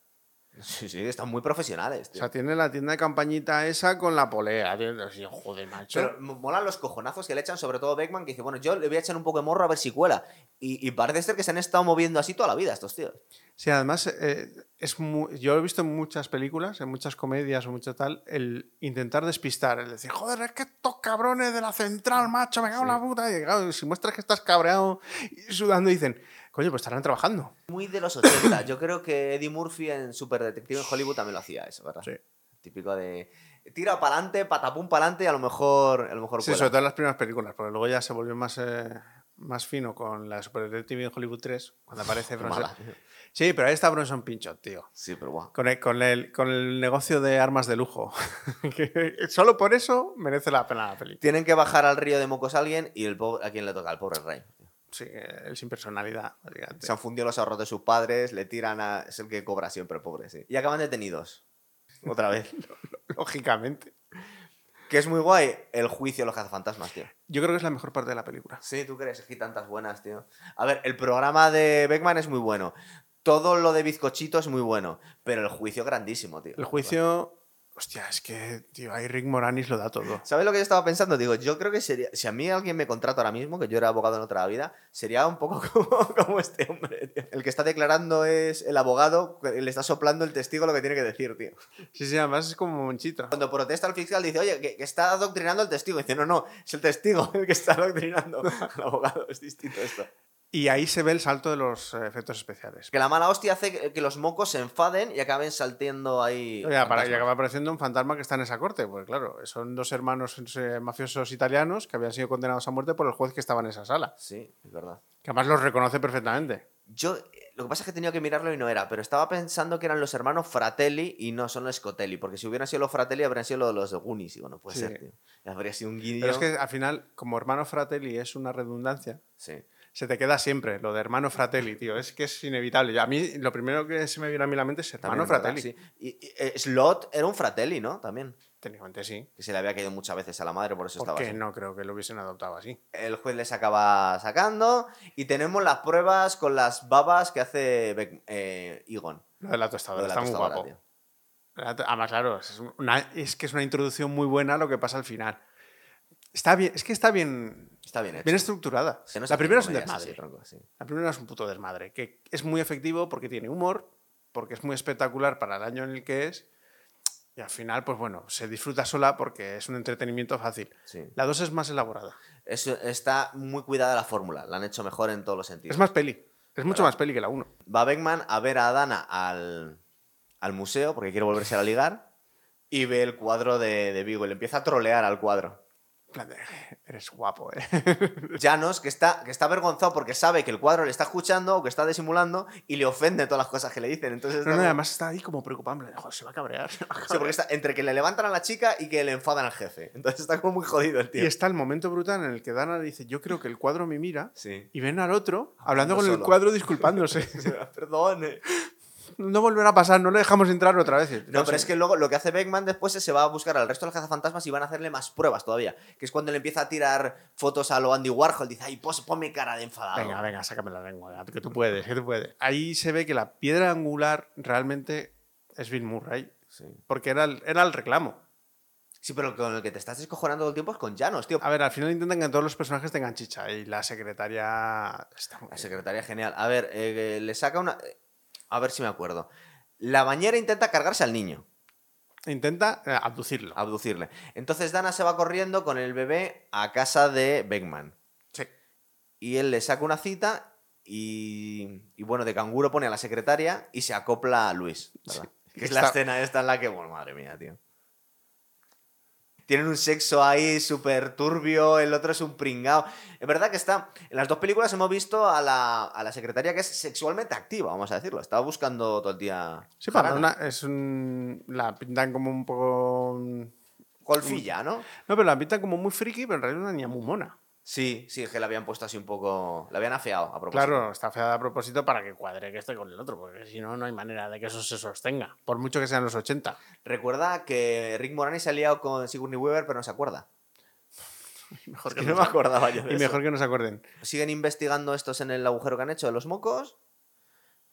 Sí, sí, están muy profesionales, O tío. sea, tiene la tienda de campañita esa con la polea. tío. Joder, macho. Pero mo- molan los cojonazos que le echan, sobre todo Beckman, que dice, bueno, yo le voy a echar un poco de morro a ver si cuela. Y, y parece ser que se han estado moviendo así toda la vida estos tíos. Sí, además, eh, es mu- yo he visto en muchas películas, en muchas comedias o mucho tal, el intentar despistar, el decir, joder, es que estos cabrones de la central, macho, me cago en la puta. Y claro, si muestras que estás cabreado y sudando, dicen, coño, pues estarán trabajando. Muy de los 80. Yo creo que Eddie Murphy en Super Detective en Hollywood también lo hacía eso, ¿verdad? Sí. Típico de tira para adelante, patapum para adelante y a lo mejor, a lo mejor Sí, cuela. sobre todo en las primeras películas, porque luego ya se volvió más, eh, más fino con la Super Detective en Hollywood 3, cuando aparece Bronson. Sí, pero ahí está Bronson Pinchot, tío. Sí, pero guau. Con el, con, el, con el negocio de armas de lujo. Solo por eso merece la pena la película. Tienen que bajar al río de mocos a alguien y el pobre- a quién le toca, al pobre rey. Sí, él sin personalidad. Se han fundido los ahorros de sus padres, le tiran a... Es el que cobra siempre, pobre, sí. Y acaban detenidos. Otra vez. Lógicamente. que es muy guay el juicio de los cazafantasmas, tío. Yo creo que es la mejor parte de la película. Sí, ¿tú crees? Aquí tantas buenas, tío. A ver, el programa de Beckman es muy bueno. Todo lo de Bizcochito es muy bueno. Pero el juicio grandísimo, tío. El juicio. Hostia, es que, tío, ahí Rick Moranis lo da todo. ¿Sabes lo que yo estaba pensando? Digo, yo creo que sería. Si a mí alguien me contrata ahora mismo, que yo era abogado en otra vida, sería un poco como, como este hombre, tío. El que está declarando es el abogado, le está soplando el testigo lo que tiene que decir, tío. Sí, sí, además es como monchito. Cuando protesta el fiscal, dice, oye, que, que está adoctrinando al testigo. Dice, no, no, es el testigo el que está adoctrinando al abogado. Es distinto esto. Y ahí se ve el salto de los eh, efectos especiales. Que la mala hostia hace que, los mocos se enfaden y acaben salteando ahí. Oye, para, y acaba apareciendo un fantasma que está en esa corte, pues claro, son dos hermanos eh, mafiosos italianos que habían sido condenados a muerte por el juez que estaba en esa sala. Sí, es verdad. Que además los reconoce perfectamente. Yo, eh, lo que pasa es que he tenido que mirarlo y no era, pero estaba pensando que eran los hermanos Fratelli y no son los Scotelli, porque si hubieran sido los Fratelli habrían sido los, los de Goonies, digo, no puede Sí. ser, tío. Habría sido un guiño. Pero es que al final, como hermano fratelli es una redundancia, Sí. Se te queda siempre lo de hermano fratelli, tío. Es que es inevitable. A mí, lo primero que se me viene a mí la mente es hermano fratelli. Sí. Y, y, eh, Slot era un Fratelli, ¿no? También. Técnicamente sí. Que se le había caído muchas veces a la madre, por eso estaba así. no creo que lo hubiesen adoptado así. El juez les acaba sacando y tenemos las pruebas con las babas que hace Beck- eh, Egon. Lo de la tostadora de la está muy guapo. tío. Además, claro, es, una- es que es una introducción muy buena a lo que pasa al final. Está bien, es que está bien, Está bien hecho. bien estructurada. La primera es un desmadre. así, tronco, sí. La primera es un puto desmadre, que es muy efectivo porque tiene humor, porque es muy espectacular para el año en el que es, y al final, pues bueno, se disfruta sola porque es un entretenimiento fácil. Sí. La 2 es más elaborada. Es- está muy cuidada la fórmula, la han hecho mejor en todos los sentidos. Es más peli. Es mucho más peli que la 1. Va Beckman a ver a Dana al, al museo porque quiere volverse a ligar y ve el cuadro de, de Vigo y le empieza a trolear al cuadro. Eres guapo, ¿eh? Janos, que está, que está avergonzado porque sabe que el cuadro le está escuchando o que está disimulando y le ofende todas las cosas que le dicen. Entonces, está No, no, como- además está ahí como "Joder, se va a cabrear. se va a Sí, cabrear". porque está entre que le levantan a la chica y que le enfadan al jefe. Entonces está como muy jodido el tío. Y está el momento brutal en el que Dana dice, yo creo que el cuadro me mira, Sí. y ven al otro hablando Hablando con el cuadro disculpándose. Perdón. no volverá a pasar, no le dejamos entrar otra vez. No, pero es que luego lo que hace Beckman después es se va a buscar al resto de los cazafantasmas y van a hacerle más pruebas todavía. Que es cuando le empieza a tirar fotos a lo Andy Warhol. Dice, ay, pues ponme cara de enfadado. Venga, venga, sácame la lengua, que tú puedes, que tú puedes. Ahí se ve que la piedra angular realmente es Bill Murray, Sí. porque era el, era el reclamo. Sí, pero con el que te estás descojonando todo el tiempo es con Janos, tío. A ver, al final intentan que todos los personajes tengan chicha y la secretaria está muy La secretaria genial. A ver, eh, le saca una... A ver si me acuerdo. La bañera intenta cargarse al niño, Intenta eh, abducirlo. abducirle. Entonces Dana se va corriendo con el bebé a casa de Beckman. Sí. Y él le saca una cita y, y bueno, de canguro pone a la secretaria y se acopla a Luis. ¿verdad? Que es la escena esta en la que, bueno, madre mía, tío. Tienen un sexo ahí súper turbio, el otro es un pringao. Es verdad que está. En las dos películas hemos visto a la, a la secretaria que es sexualmente activa, vamos a decirlo. Estaba buscando todo el día. Sí, para una, es un, la pintan como un poco golfilla, ¿no? No, pero la pintan como muy friki, pero en realidad es una niña muy mona. Sí, sí, es que la habían puesto así un poco. La habían afeado a propósito. Claro, está feada a propósito para que cuadre que esté con el otro, porque si no, no hay manera de que eso se sostenga, por mucho que sean los 80. Recuerda que Rick Moranis se ha liado con Sigourney Weaver, pero no se acuerda. Mejor Es que no me acordaba yo de Y eso. mejor que no se acuerden. Siguen investigando estos en el agujero que han hecho de los mocos.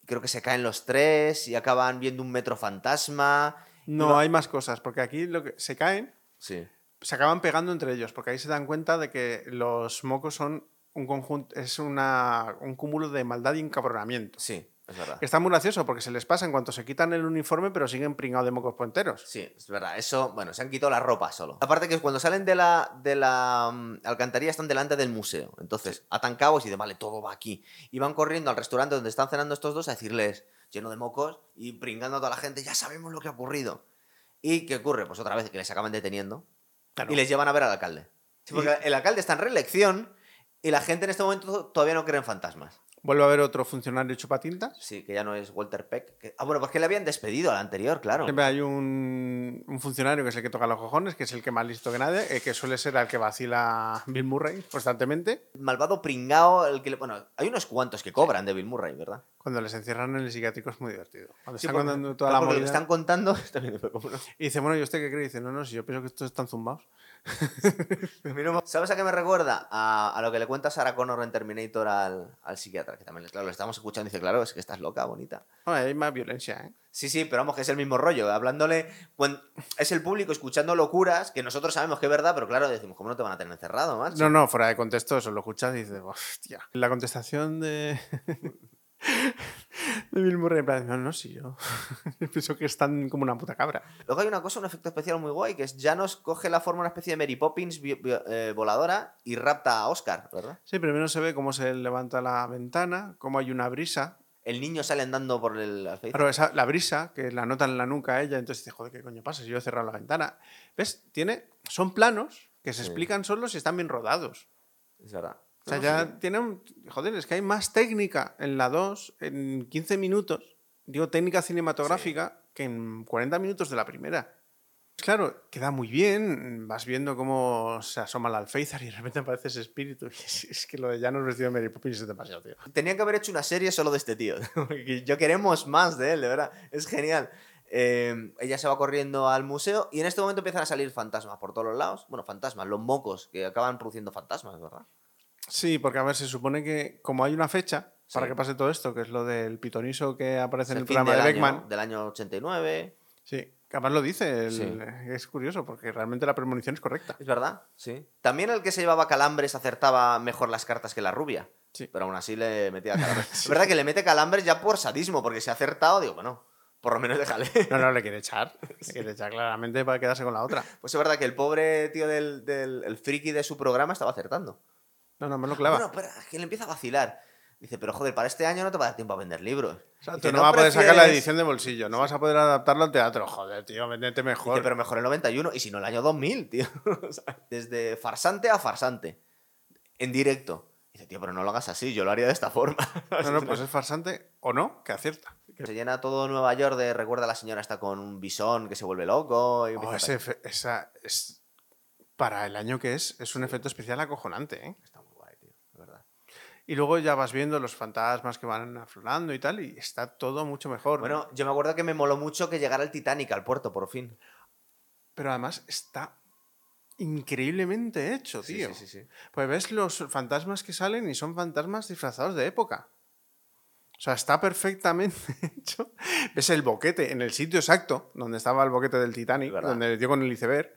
Creo que se caen los tres y acaban viendo un metro fantasma. No, hay más cosas, porque aquí lo que se caen, Sí. Se acaban pegando entre ellos, porque ahí se dan cuenta de que los mocos son un conjunto, es una, un cúmulo de maldad y encabronamiento. Sí, es verdad. Está muy gracioso porque se les pasa en cuanto se quitan el uniforme, pero siguen pringados de mocos puenteros. Sí, es verdad. Eso, bueno, se han quitado la ropa solo. Aparte que cuando salen de la, de la mm, alcantarilla están delante del museo. Entonces, atan cabos y dicen, vale, todo va aquí. Y van corriendo al restaurante donde están cenando estos dos a decirles, lleno de mocos, y pringando a toda la gente, ya sabemos lo que ha ocurrido. ¿Y qué ocurre? Pues otra vez que les acaban deteniendo Claro. y les llevan a ver al alcalde. Sí, porque el alcalde está en reelección y la gente en este momento todavía no cree en fantasmas. Vuelve a haber otro funcionario chupatintas. Sí, que ya no es Walter Peck. que- Ah, bueno, pues que le habían despedido al anterior, claro. Siempre hay un, un funcionario que es el que toca los cojones, que es el que más listo que nadie, eh, que suele ser al que vacila Bill Murray constantemente. malvado pringao, el que le- Bueno, hay unos cuantos que cobran de Bill Murray, ¿verdad? Cuando les encierran en el psiquiátrico es muy divertido. Cuando Sí, están porque- contando toda claro, la porque lo que movida. están contando está bien, pero como no- Y dice, bueno, ¿y usted qué cree? Y dice, no, no, si yo pienso que estos están zumbados. ¿Sabes a qué me recuerda? A, a lo que le cuenta Sarah Connor en Terminator al, al psiquiatra, que también, claro, lo estamos escuchando y dice, claro, es que estás loca, bonita. No, hay más violencia, ¿eh? Sí, sí, pero vamos, que es el mismo rollo, hablándole, es el público escuchando locuras que nosotros sabemos que es verdad, pero claro, decimos, ¿cómo no te van a tener encerrado, macho? No, no, fuera de contexto, eso lo escuchas y dices, hostia. La contestación de. de Bill Murray, en plan, no, no, sí, yo. pienso que están como una puta cabra. Luego hay una cosa, un efecto especial muy guay, que es Janos coge la forma una especie de Mary Poppins eh, voladora y rapta a Oscar, ¿verdad? Sí, primero se ve cómo se levanta la ventana, cómo hay una brisa. El niño sale andando por el. Claro, esa, la brisa, que la nota en la nuca a ella, entonces dice, joder, ¿qué coño pasa si yo he cerrado la ventana? ¿Ves? Tiene, son planos que se Sí. explican solos y están bien rodados. Es verdad. O sea, No, ya sí. tienen. Joder, es que hay más técnica en la 2 en 15 minutos. Digo, técnica cinematográfica que en 40 minutos de la primera. Claro, queda muy bien. Vas viendo cómo se asoma el alféizar y de repente aparece ese espíritu. Es, es que lo de Janos vestido de Mary Poppins es demasiado, tío. Tenían que haber hecho una serie solo de este tío. Yo queremos más de él, de verdad. Es genial. Eh, ella se va corriendo al museo y en este momento empiezan a salir fantasmas por todos los lados. Bueno, fantasmas, los mocos que acaban produciendo fantasmas, ¿verdad? Sí, porque a ver, se supone que como hay una fecha para que pase todo esto, que es lo del pitoniso que aparece en el programa de Beckman. año, del año 89. Sí, además lo dice. el- Sí. Es curioso porque realmente la premonición es correcta. Es verdad, sí. También el que se llevaba calambres acertaba mejor las cartas que la rubia. Sí. Pero aún así le metía calambres. Es verdad que le mete calambres ya por sadismo, porque se ha acertado, digo, bueno, por lo menos déjale. No, no, le quiere echar. Le quiere echar claramente para quedarse con la otra. Pues es verdad que el pobre tío del, del el friki de su programa estaba acertando. No, no, me lo clava. Bueno, pero es que le empieza a vacilar. Dice, pero joder, para este año no te va a dar tiempo a vender libros. O sea, Dice, tú no, vas a poder sacar la prefieres-?" edición de bolsillo, no vas a poder adaptarlo al teatro. Joder, tío, vendete mejor. Dice, pero mejor el 91 y si no el año 2000, tío. O sea, desde farsante a farsante. En directo. Dice, tío, pero no lo hagas así, yo lo haría de esta forma. No, no, pues es farsante o no, que acierta. Se llena todo Nueva York de recuerda a la señora está con un bisón que se vuelve loco. Y Oh, ese esa es. Para el año que es, es un efecto especial acojonante, ¿eh? Está muy guay, tío, de verdad. Y luego ya vas viendo los fantasmas que van aflorando y tal, y está todo mucho mejor. Bueno, yo me acuerdo que me moló mucho que llegara el Titanic al puerto, por fin. Pero además está increíblemente hecho, tío. sí, sí, sí. Pues ves los fantasmas que salen y son fantasmas disfrazados de época. O sea, está perfectamente hecho. Ves el boquete en el sitio exacto donde estaba el boquete del Titanic, donde dio con el iceberg.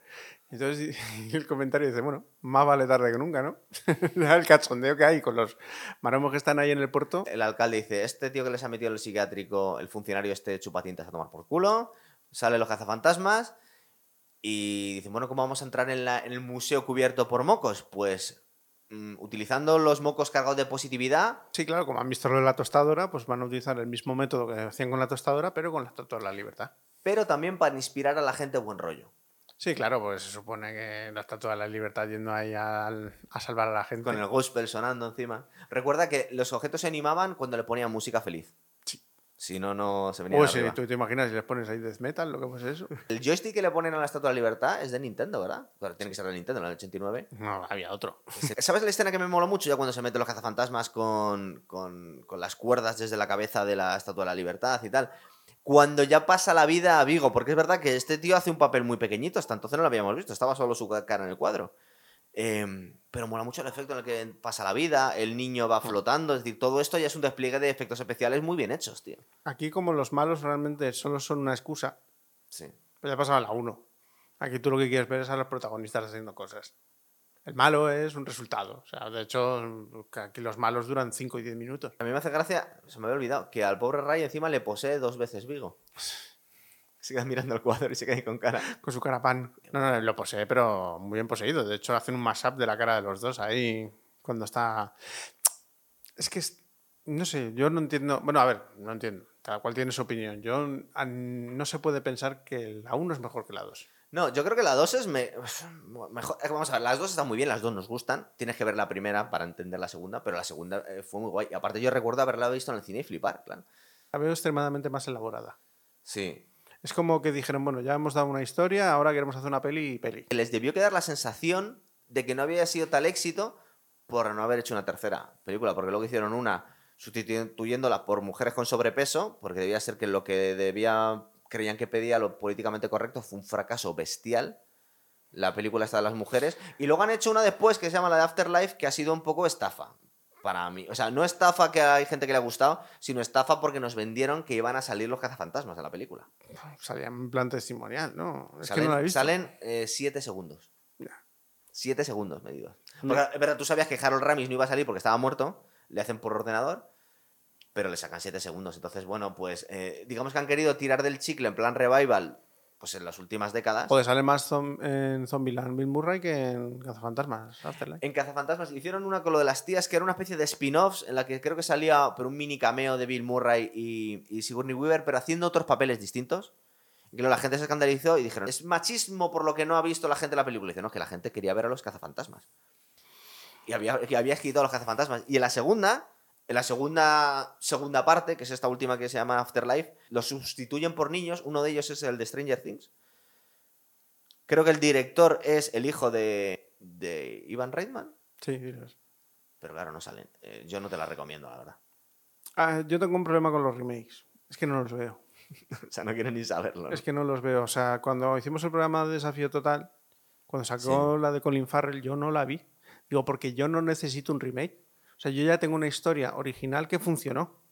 Entonces y el comentario dice, bueno, más vale tarde que nunca, ¿no? el cachondeo que hay con los maromos que están ahí en el puerto. El alcalde dice, este tío que les ha metido el psiquiátrico, el funcionario este chupatintas a tomar por culo, sale los cazafantasmas y dicen, bueno, ¿cómo vamos a entrar en, la- en el museo cubierto por mocos? Pues mm, utilizando los mocos cargados de positividad. Sí, claro, como han visto lo de la tostadora, pues van a utilizar el mismo método que hacían con la tostadora, pero con la estatua de la libertad. pero también para inspirar a la gente buen rollo. Sí, claro, pues se supone que la estatua de la libertad yendo ahí a salvar a la gente. Con el gospel sonando encima. Recuerda que los objetos se animaban cuando le ponían música feliz. Sí. Si no, no se venía Uy, sí, tú te imaginas si les pones ahí death metal, lo que fue eso. El joystick que le ponen a la Estatua de la Libertad es de Nintendo, ¿verdad? Pero tiene que ser de Nintendo, en el 89. No, había otro. ¿Sabes la escena que me mola mucho ya cuando se meten los cazafantasmas con, con, con las cuerdas desde la cabeza de la Estatua de la Libertad y tal? Cuando ya pasa la vida a Vigo, porque es verdad que este tío hace un papel muy pequeñito, hasta entonces no lo habíamos visto, estaba solo su cara en el cuadro. Em, pero mola mucho el efecto en el que pasa la vida, el niño va flotando, es decir, todo esto ya es un despliegue de efectos especiales muy bien hechos, tío. Aquí, como los malos realmente solo son una excusa, Sí. pues ya pasaba la 1. Aquí tú lo que quieres ver es a los protagonistas haciendo cosas. El malo es un resultado. O sea, de hecho, aquí los malos duran 5 y 10 minutos. A mí me hace gracia, se me había olvidado, que al pobre Ray encima le posee dos veces Vigo. Se queda mirando el cuadro y se queda ahí con cara. Con su cara pan. No, no, lo posee, pero muy bien poseído. De hecho, hacen un mashup de la cara de los dos ahí cuando está. Es que es- no sé, yo no entiendo. Bueno, a ver, no entiendo. Cada cual tiene su opinión. Yo a- no se puede pensar que la 1 es mejor que la 2. No, yo creo que la 2 es me- mejor. Vamos a ver, las dos están muy bien, las dos nos gustan. Tienes que ver la primera para entender la segunda, pero la segunda eh, fue muy guay. Y aparte, yo recuerdo haberla visto en el cine y flipar, claro. La veo extremadamente más elaborada. Sí. Es como que dijeron, bueno, ya hemos dado una historia, ahora queremos hacer una peli y peli. Les debió quedar la sensación de que no había sido tal éxito por no haber hecho una tercera película, porque luego hicieron una sustituyéndola por mujeres con sobrepeso, porque debía ser que lo que debía creían que pedía lo políticamente correcto fue un fracaso bestial. La película está de las mujeres. Y luego han hecho una después que se llama la de Afterlife, que ha sido un poco estafa. Para mí. O sea, no estafa que hay gente que le ha gustado, sino estafa porque nos vendieron que iban a salir los cazafantasmas de la película. Salía en plan testimonial, ¿no? Es salen que no la he visto. salen eh, siete segundos. Ya. Siete segundos medidos. No. Porque, es verdad, tú sabías que Harold Ramis no iba a salir porque estaba muerto, le hacen por ordenador, pero le sacan siete segundos. Entonces, bueno, pues eh, digamos que han querido tirar del chicle en plan revival, pues en las últimas décadas. Joder, sale más zom- en Zombieland Bill Murray que en Cazafantasmas. Afterlife. En Cazafantasmas hicieron una con lo de las tías que era una especie de spin-offs en la que creo que salía por un mini cameo de Bill Murray y, y Sigourney Weaver, pero haciendo otros papeles distintos. Y claro, la gente se escandalizó y dijeron, es machismo por lo que no ha visto la gente la película. Y no, que la gente quería ver a los cazafantasmas. Y había, que había escrito a los cazafantasmas. Y en la segunda, en la segunda, segunda parte, que es esta última que se llama Afterlife, los sustituyen por niños. Uno de ellos es el de Stranger Things. Creo que el director es el hijo de, de Ivan Reitman. Sí. Pero claro, no salen. Eh, yo no te la recomiendo, la verdad. Ah, yo tengo un problema con los remakes. Es que no los veo. o sea, no quiero ni saberlo. ¿no? Es que no los veo. O sea, cuando hicimos el programa de Desafío Total, cuando sacó la de Colin Farrell, yo no la vi. Digo, porque yo no necesito un remake. O sea, yo ya tengo una historia original que funcionó.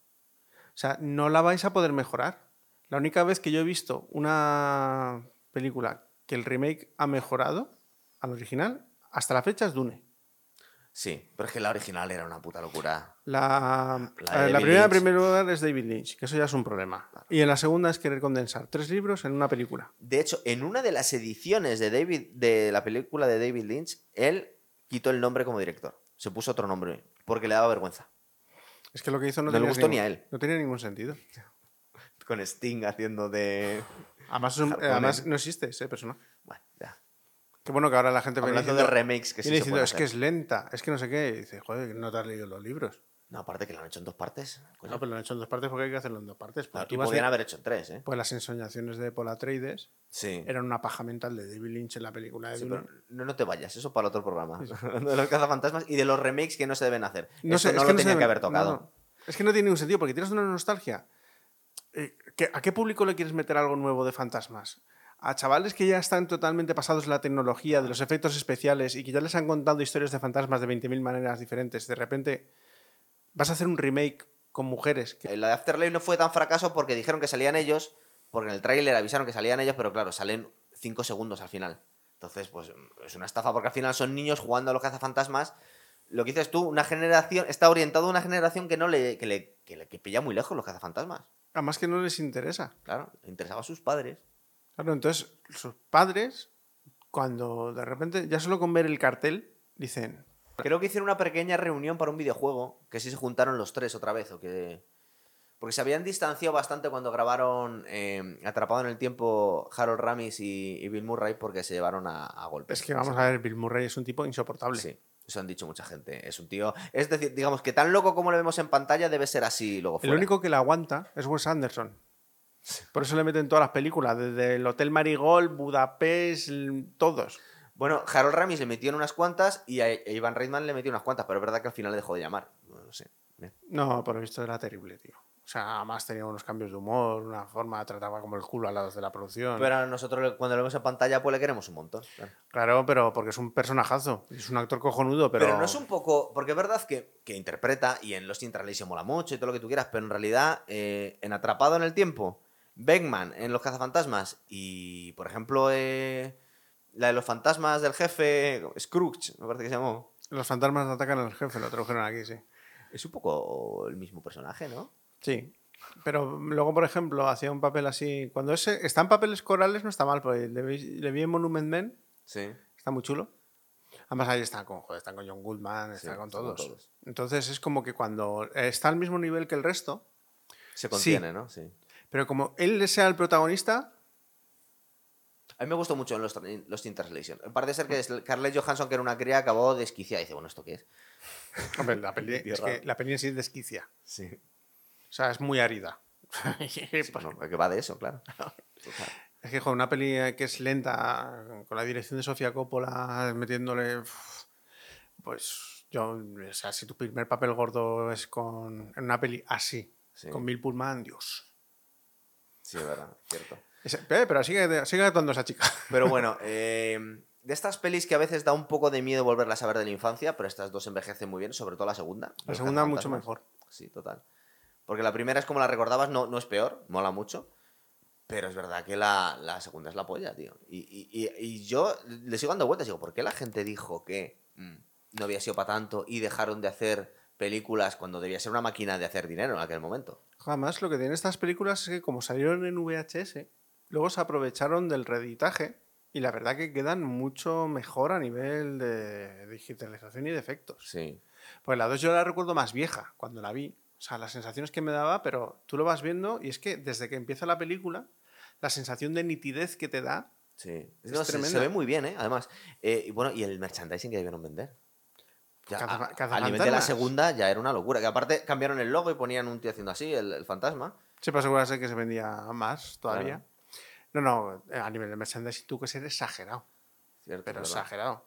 O sea, no la vais a poder mejorar. La única vez que yo he visto una película que el remake ha mejorado al original, hasta la fecha es Dune. Sí, pero es que la original era una puta locura. La, primera, en primer lugar, es David Lynch, que eso ya es un problema. Y en la segunda es querer condensar tres libros en una película. De hecho, en una de las ediciones de, David, de la película de David Lynch, él quitó el nombre como director. Se puso otro nombre porque le daba vergüenza. Es que lo que hizo no, No le tenía gustó ningún- ni a él. No tenía ningún sentido. Con Sting haciendo de. Además, un- además no existe ese personaje. Bueno, ya. Qué bueno que ahora la gente Hablando de diciendo, remakes que sí se diciendo, es que es lenta, es que no sé qué. Y dice, joder, no te has leído los libros. No, aparte que lo han hecho en dos partes. coño. No, pero lo han hecho en dos partes porque hay que hacerlo en dos partes. Porque tú a- haber hecho en tres, ¿eh? Pues las ensoñaciones de Paul Atreides Sí. eran una paja mental de David Lynch en la película de Sí, pero no, no te vayas, eso para otro programa. De los cazafantasmas y de los remakes que no se deben hacer. No Eso sé, no es lo que haber tocado. Es que no tiene ningún sentido porque tienes una nostalgia. Eh, ¿qué- ¿A qué público le quieres meter algo nuevo de fantasmas? A chavales que ya están totalmente pasados en la tecnología, de los efectos especiales y que ya les han contado historias de fantasmas de 20.000 maneras diferentes. De repente vas a hacer un remake con mujeres. que- Eh, La de Afterlife no fue tan fracaso porque dijeron que salían ellos, porque en el tráiler avisaron que salían ellos, pero claro, salen cinco segundos al final. Entonces, pues es una estafa porque al final son niños jugando a los cazafantasmas. Lo que dices tú, una generación, está orientado a una generación que no le, que le, que le- que pilla muy lejos los cazafantasmas. Además que no les interesa. Claro, le interesaba a sus padres. Claro, entonces sus padres, cuando de repente, ya solo con ver el cartel, dicen, Creo que hicieron una pequeña reunión para un videojuego, que sí se juntaron los tres otra vez, o que... Porque se habían distanciado bastante cuando grabaron eh, Atrapado en el Tiempo Harold Ramis y, y Bill Murray porque se llevaron a, a golpes. es que vamos a ver, Bill Murray es un tipo insoportable. Sí. Eso han dicho mucha gente. Es un tío. Es decir, digamos que tan loco como lo vemos en pantalla debe ser así luego El fuera. único que la aguanta es Wes Anderson. Por eso le meten todas las películas, desde el Hotel Marigold, Budapest, todos. Bueno, Harold Ramis le metió en unas cuantas y a a Ivan Reitman le metió unas cuantas, pero es verdad que al final le dejó de llamar. No sé. Bien. No, por lo visto era terrible, tío. O sea, además tenía unos cambios de humor, una forma, trataba como el culo a los de la producción. Pero nosotros cuando lo vemos en pantalla, pues le queremos un montón. claro. Claro, pero porque es un personajazo. Es un actor cojonudo, pero. Pero... no es un poco. Porque es verdad que, que interpreta y en Los in Translation mola mucho y todo lo que tú quieras, pero en realidad, eh, en Atrapado en el Tiempo, Beckman en Los Cazafantasmas y, por ejemplo, eh, la de los fantasmas del jefe, Scrooge, me parece que se llamó. Los fantasmas atacan al jefe, lo tradujeron aquí, sí. Es un poco el mismo personaje, ¿no? Sí. Pero luego, por ejemplo, hacía un papel así. Cuando ese, está en papeles corales no está mal, porque le vi, le vi en Monument Men, Sí. está muy chulo. Además ahí están con, joder, están con John Goodman, Sí, están con están con todos. todos. Entonces es como que cuando está al mismo nivel que el resto, Se contiene, ¿no? Sí. pero como él sea el protagonista, A mí me gustó mucho en los, los Translation. Parece ser que es Scarlett Johansson, que era una cría, acabó desquiciada y dice, bueno, ¿esto qué es? hombre, la peli, es que la peli en sí desquicia. Sí. O sea, es muy árida. Sí, que va de eso, claro. Es que, joder, una peli eh, que es lenta, con la dirección de Sofía Coppola, metiéndole. Pues yo, o sea, si tu primer papel gordo es con, en una peli así, Sí. con Bill Pullman, Dios. Sí, es verdad, cierto. Pero sigue, sigue actuando esa chica. Pero bueno, eh, de estas pelis que a veces da un poco de miedo volverlas a ver de la infancia, pero estas dos envejecen muy bien, sobre todo la segunda. La segunda mucho mejor. Sí, total. Porque la primera es como la recordabas, no, no es peor, mola mucho. Pero es verdad que la, la segunda es la polla, tío. Y, y- y- y yo le sigo dando vueltas. Digo, ¿por qué la gente dijo que mm, no había sido para tanto y dejaron de hacer películas cuando debía ser una máquina de hacer dinero en aquel momento? Además, lo que tienen estas películas es que, como salieron en VHS, luego se aprovecharon del reeditaje y la verdad que quedan mucho mejor a nivel de digitalización y de efectos. Sí. Pues la 2 yo la recuerdo más vieja cuando la vi. O sea, las sensaciones que me daba, pero tú lo vas viendo y es que desde que empieza la película, la sensación de nitidez que te da. Sí. Es No, se, ve muy bien, ¿eh? Además. Eh, y bueno, y el merchandising que debieron vender. Ya, Caza- a, a cazafantasmas. nivel de la segunda ya era una locura. Que aparte cambiaron el logo y ponían un tío haciendo así, el, el fantasma. Se puede asegurarse que se vendía más todavía. Claro. No, no, eh, a nivel de merchandising tú que ser exagerado, Cierto, pero verdad. exagerado.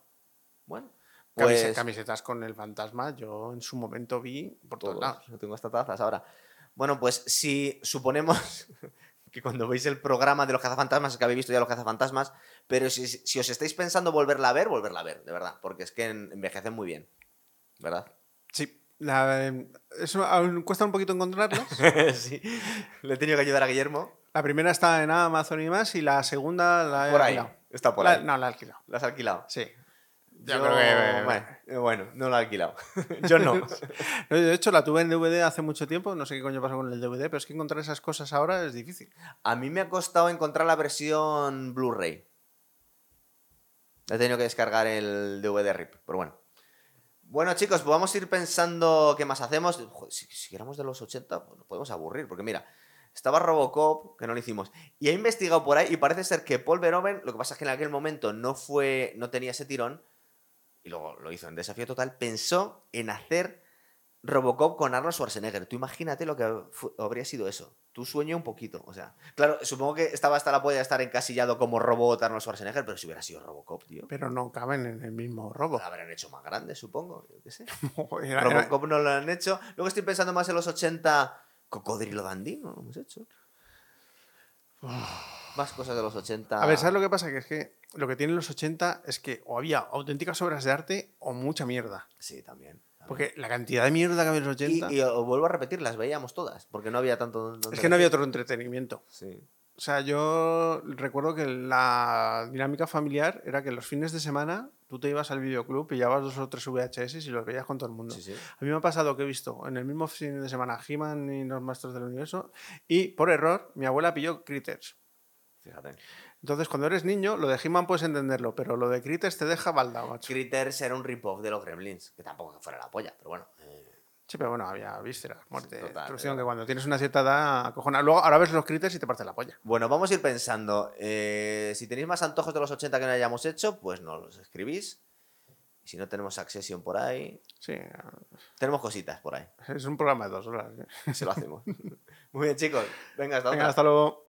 Bueno. Pues, Camisetas con el fantasma, yo en su momento vi por todos todos. lados. Yo tengo hasta tazas ahora. Bueno, pues si suponemos que cuando veis el programa de los cazafantasmas es que habéis visto ya los cazafantasmas, pero si, si os estáis pensando volverla a ver, volverla a ver, de verdad, porque es que en- envejecen muy bien, ¿verdad? Sí, la- eh, eso aún cuesta un poquito encontrarlas. sí, le he tenido que ayudar a Guillermo. La primera está en Amazon y más, y la segunda la he Por ahí, alquilado. está por La- ahí. no, la he alquilado. ¿La has alquilado? Sí. Yo, Yo creo que- bueno, eh, bueno, no la he alquilado. Yo no. No, De hecho, la tuve en DVD hace mucho tiempo, no sé qué coño pasó con el DVD, pero es que encontrar esas cosas ahora es difícil. A mí me ha costado encontrar la versión Blu-ray. He tenido que descargar el DVD RIP, pero bueno. Bueno, chicos, pues vamos a ir pensando qué más hacemos. Joder, si, si éramos de los 80, pues nos podemos aburrir, porque mira, estaba Robocop, que no lo hicimos, y he investigado por ahí y parece ser que Paul Verhoeven, lo que pasa es que en aquel momento no fue, no tenía ese tirón, y luego lo hizo en Desafío Total, pensó en hacer Robocop con Arnold Schwarzenegger. Tú imagínate lo que habría sido eso. Tú sueño un poquito. O sea, claro, supongo que estaba hasta la polla de estar encasillado como robot Arnold Schwarzenegger, pero si hubiera sido Robocop, tío. Pero no caben en el mismo robo. Lo habrán hecho más grande, supongo. Yo qué sé. Robocop no lo han hecho. Luego estoy pensando más en los 80. Cocodrilo Dandy, no lo hemos hecho. Más cosas de los 80. A ver, ¿sabes lo que pasa? Que es que lo que tienen los 80 es que o había auténticas obras de arte o mucha mierda. Sí, también. también. Porque la cantidad de mierda que había en los 80 Y, y os vuelvo a repetir, las veíamos todas, porque no había tanto. es que no había otro entretenimiento. Sí. O sea, yo recuerdo que la dinámica familiar era que los fines de semana tú te ibas al videoclub, pillabas dos o tres VHS y los veías con todo el mundo. Sí, sí. A mí me ha pasado que he visto en el mismo fin de semana He-Man y los Maestros del Universo y por error mi abuela pilló Critters. Fíjate. Entonces, cuando eres niño, lo de He-Man puedes entenderlo, pero lo de Critters te deja baldado, macho. Critters era un rip-off de los Gremlins, que tampoco fuera la polla, pero bueno. eh, Sí, pero bueno, había vísceras, muerte, Total, destrucción, pero- que cuando tienes una cierta edad acojona. Luego, ahora ves los Critters y te parte la polla. Bueno, vamos a ir pensando. eh, si tenéis más antojos de los 80 que no hayamos hecho, pues nos los escribís. Y si no tenemos Accession por ahí, Sí, tenemos cositas por ahí. es un programa de dos horas. ¿eh? Se lo hacemos. Muy bien, chicos. Venga, hasta Venga, otra. hasta luego.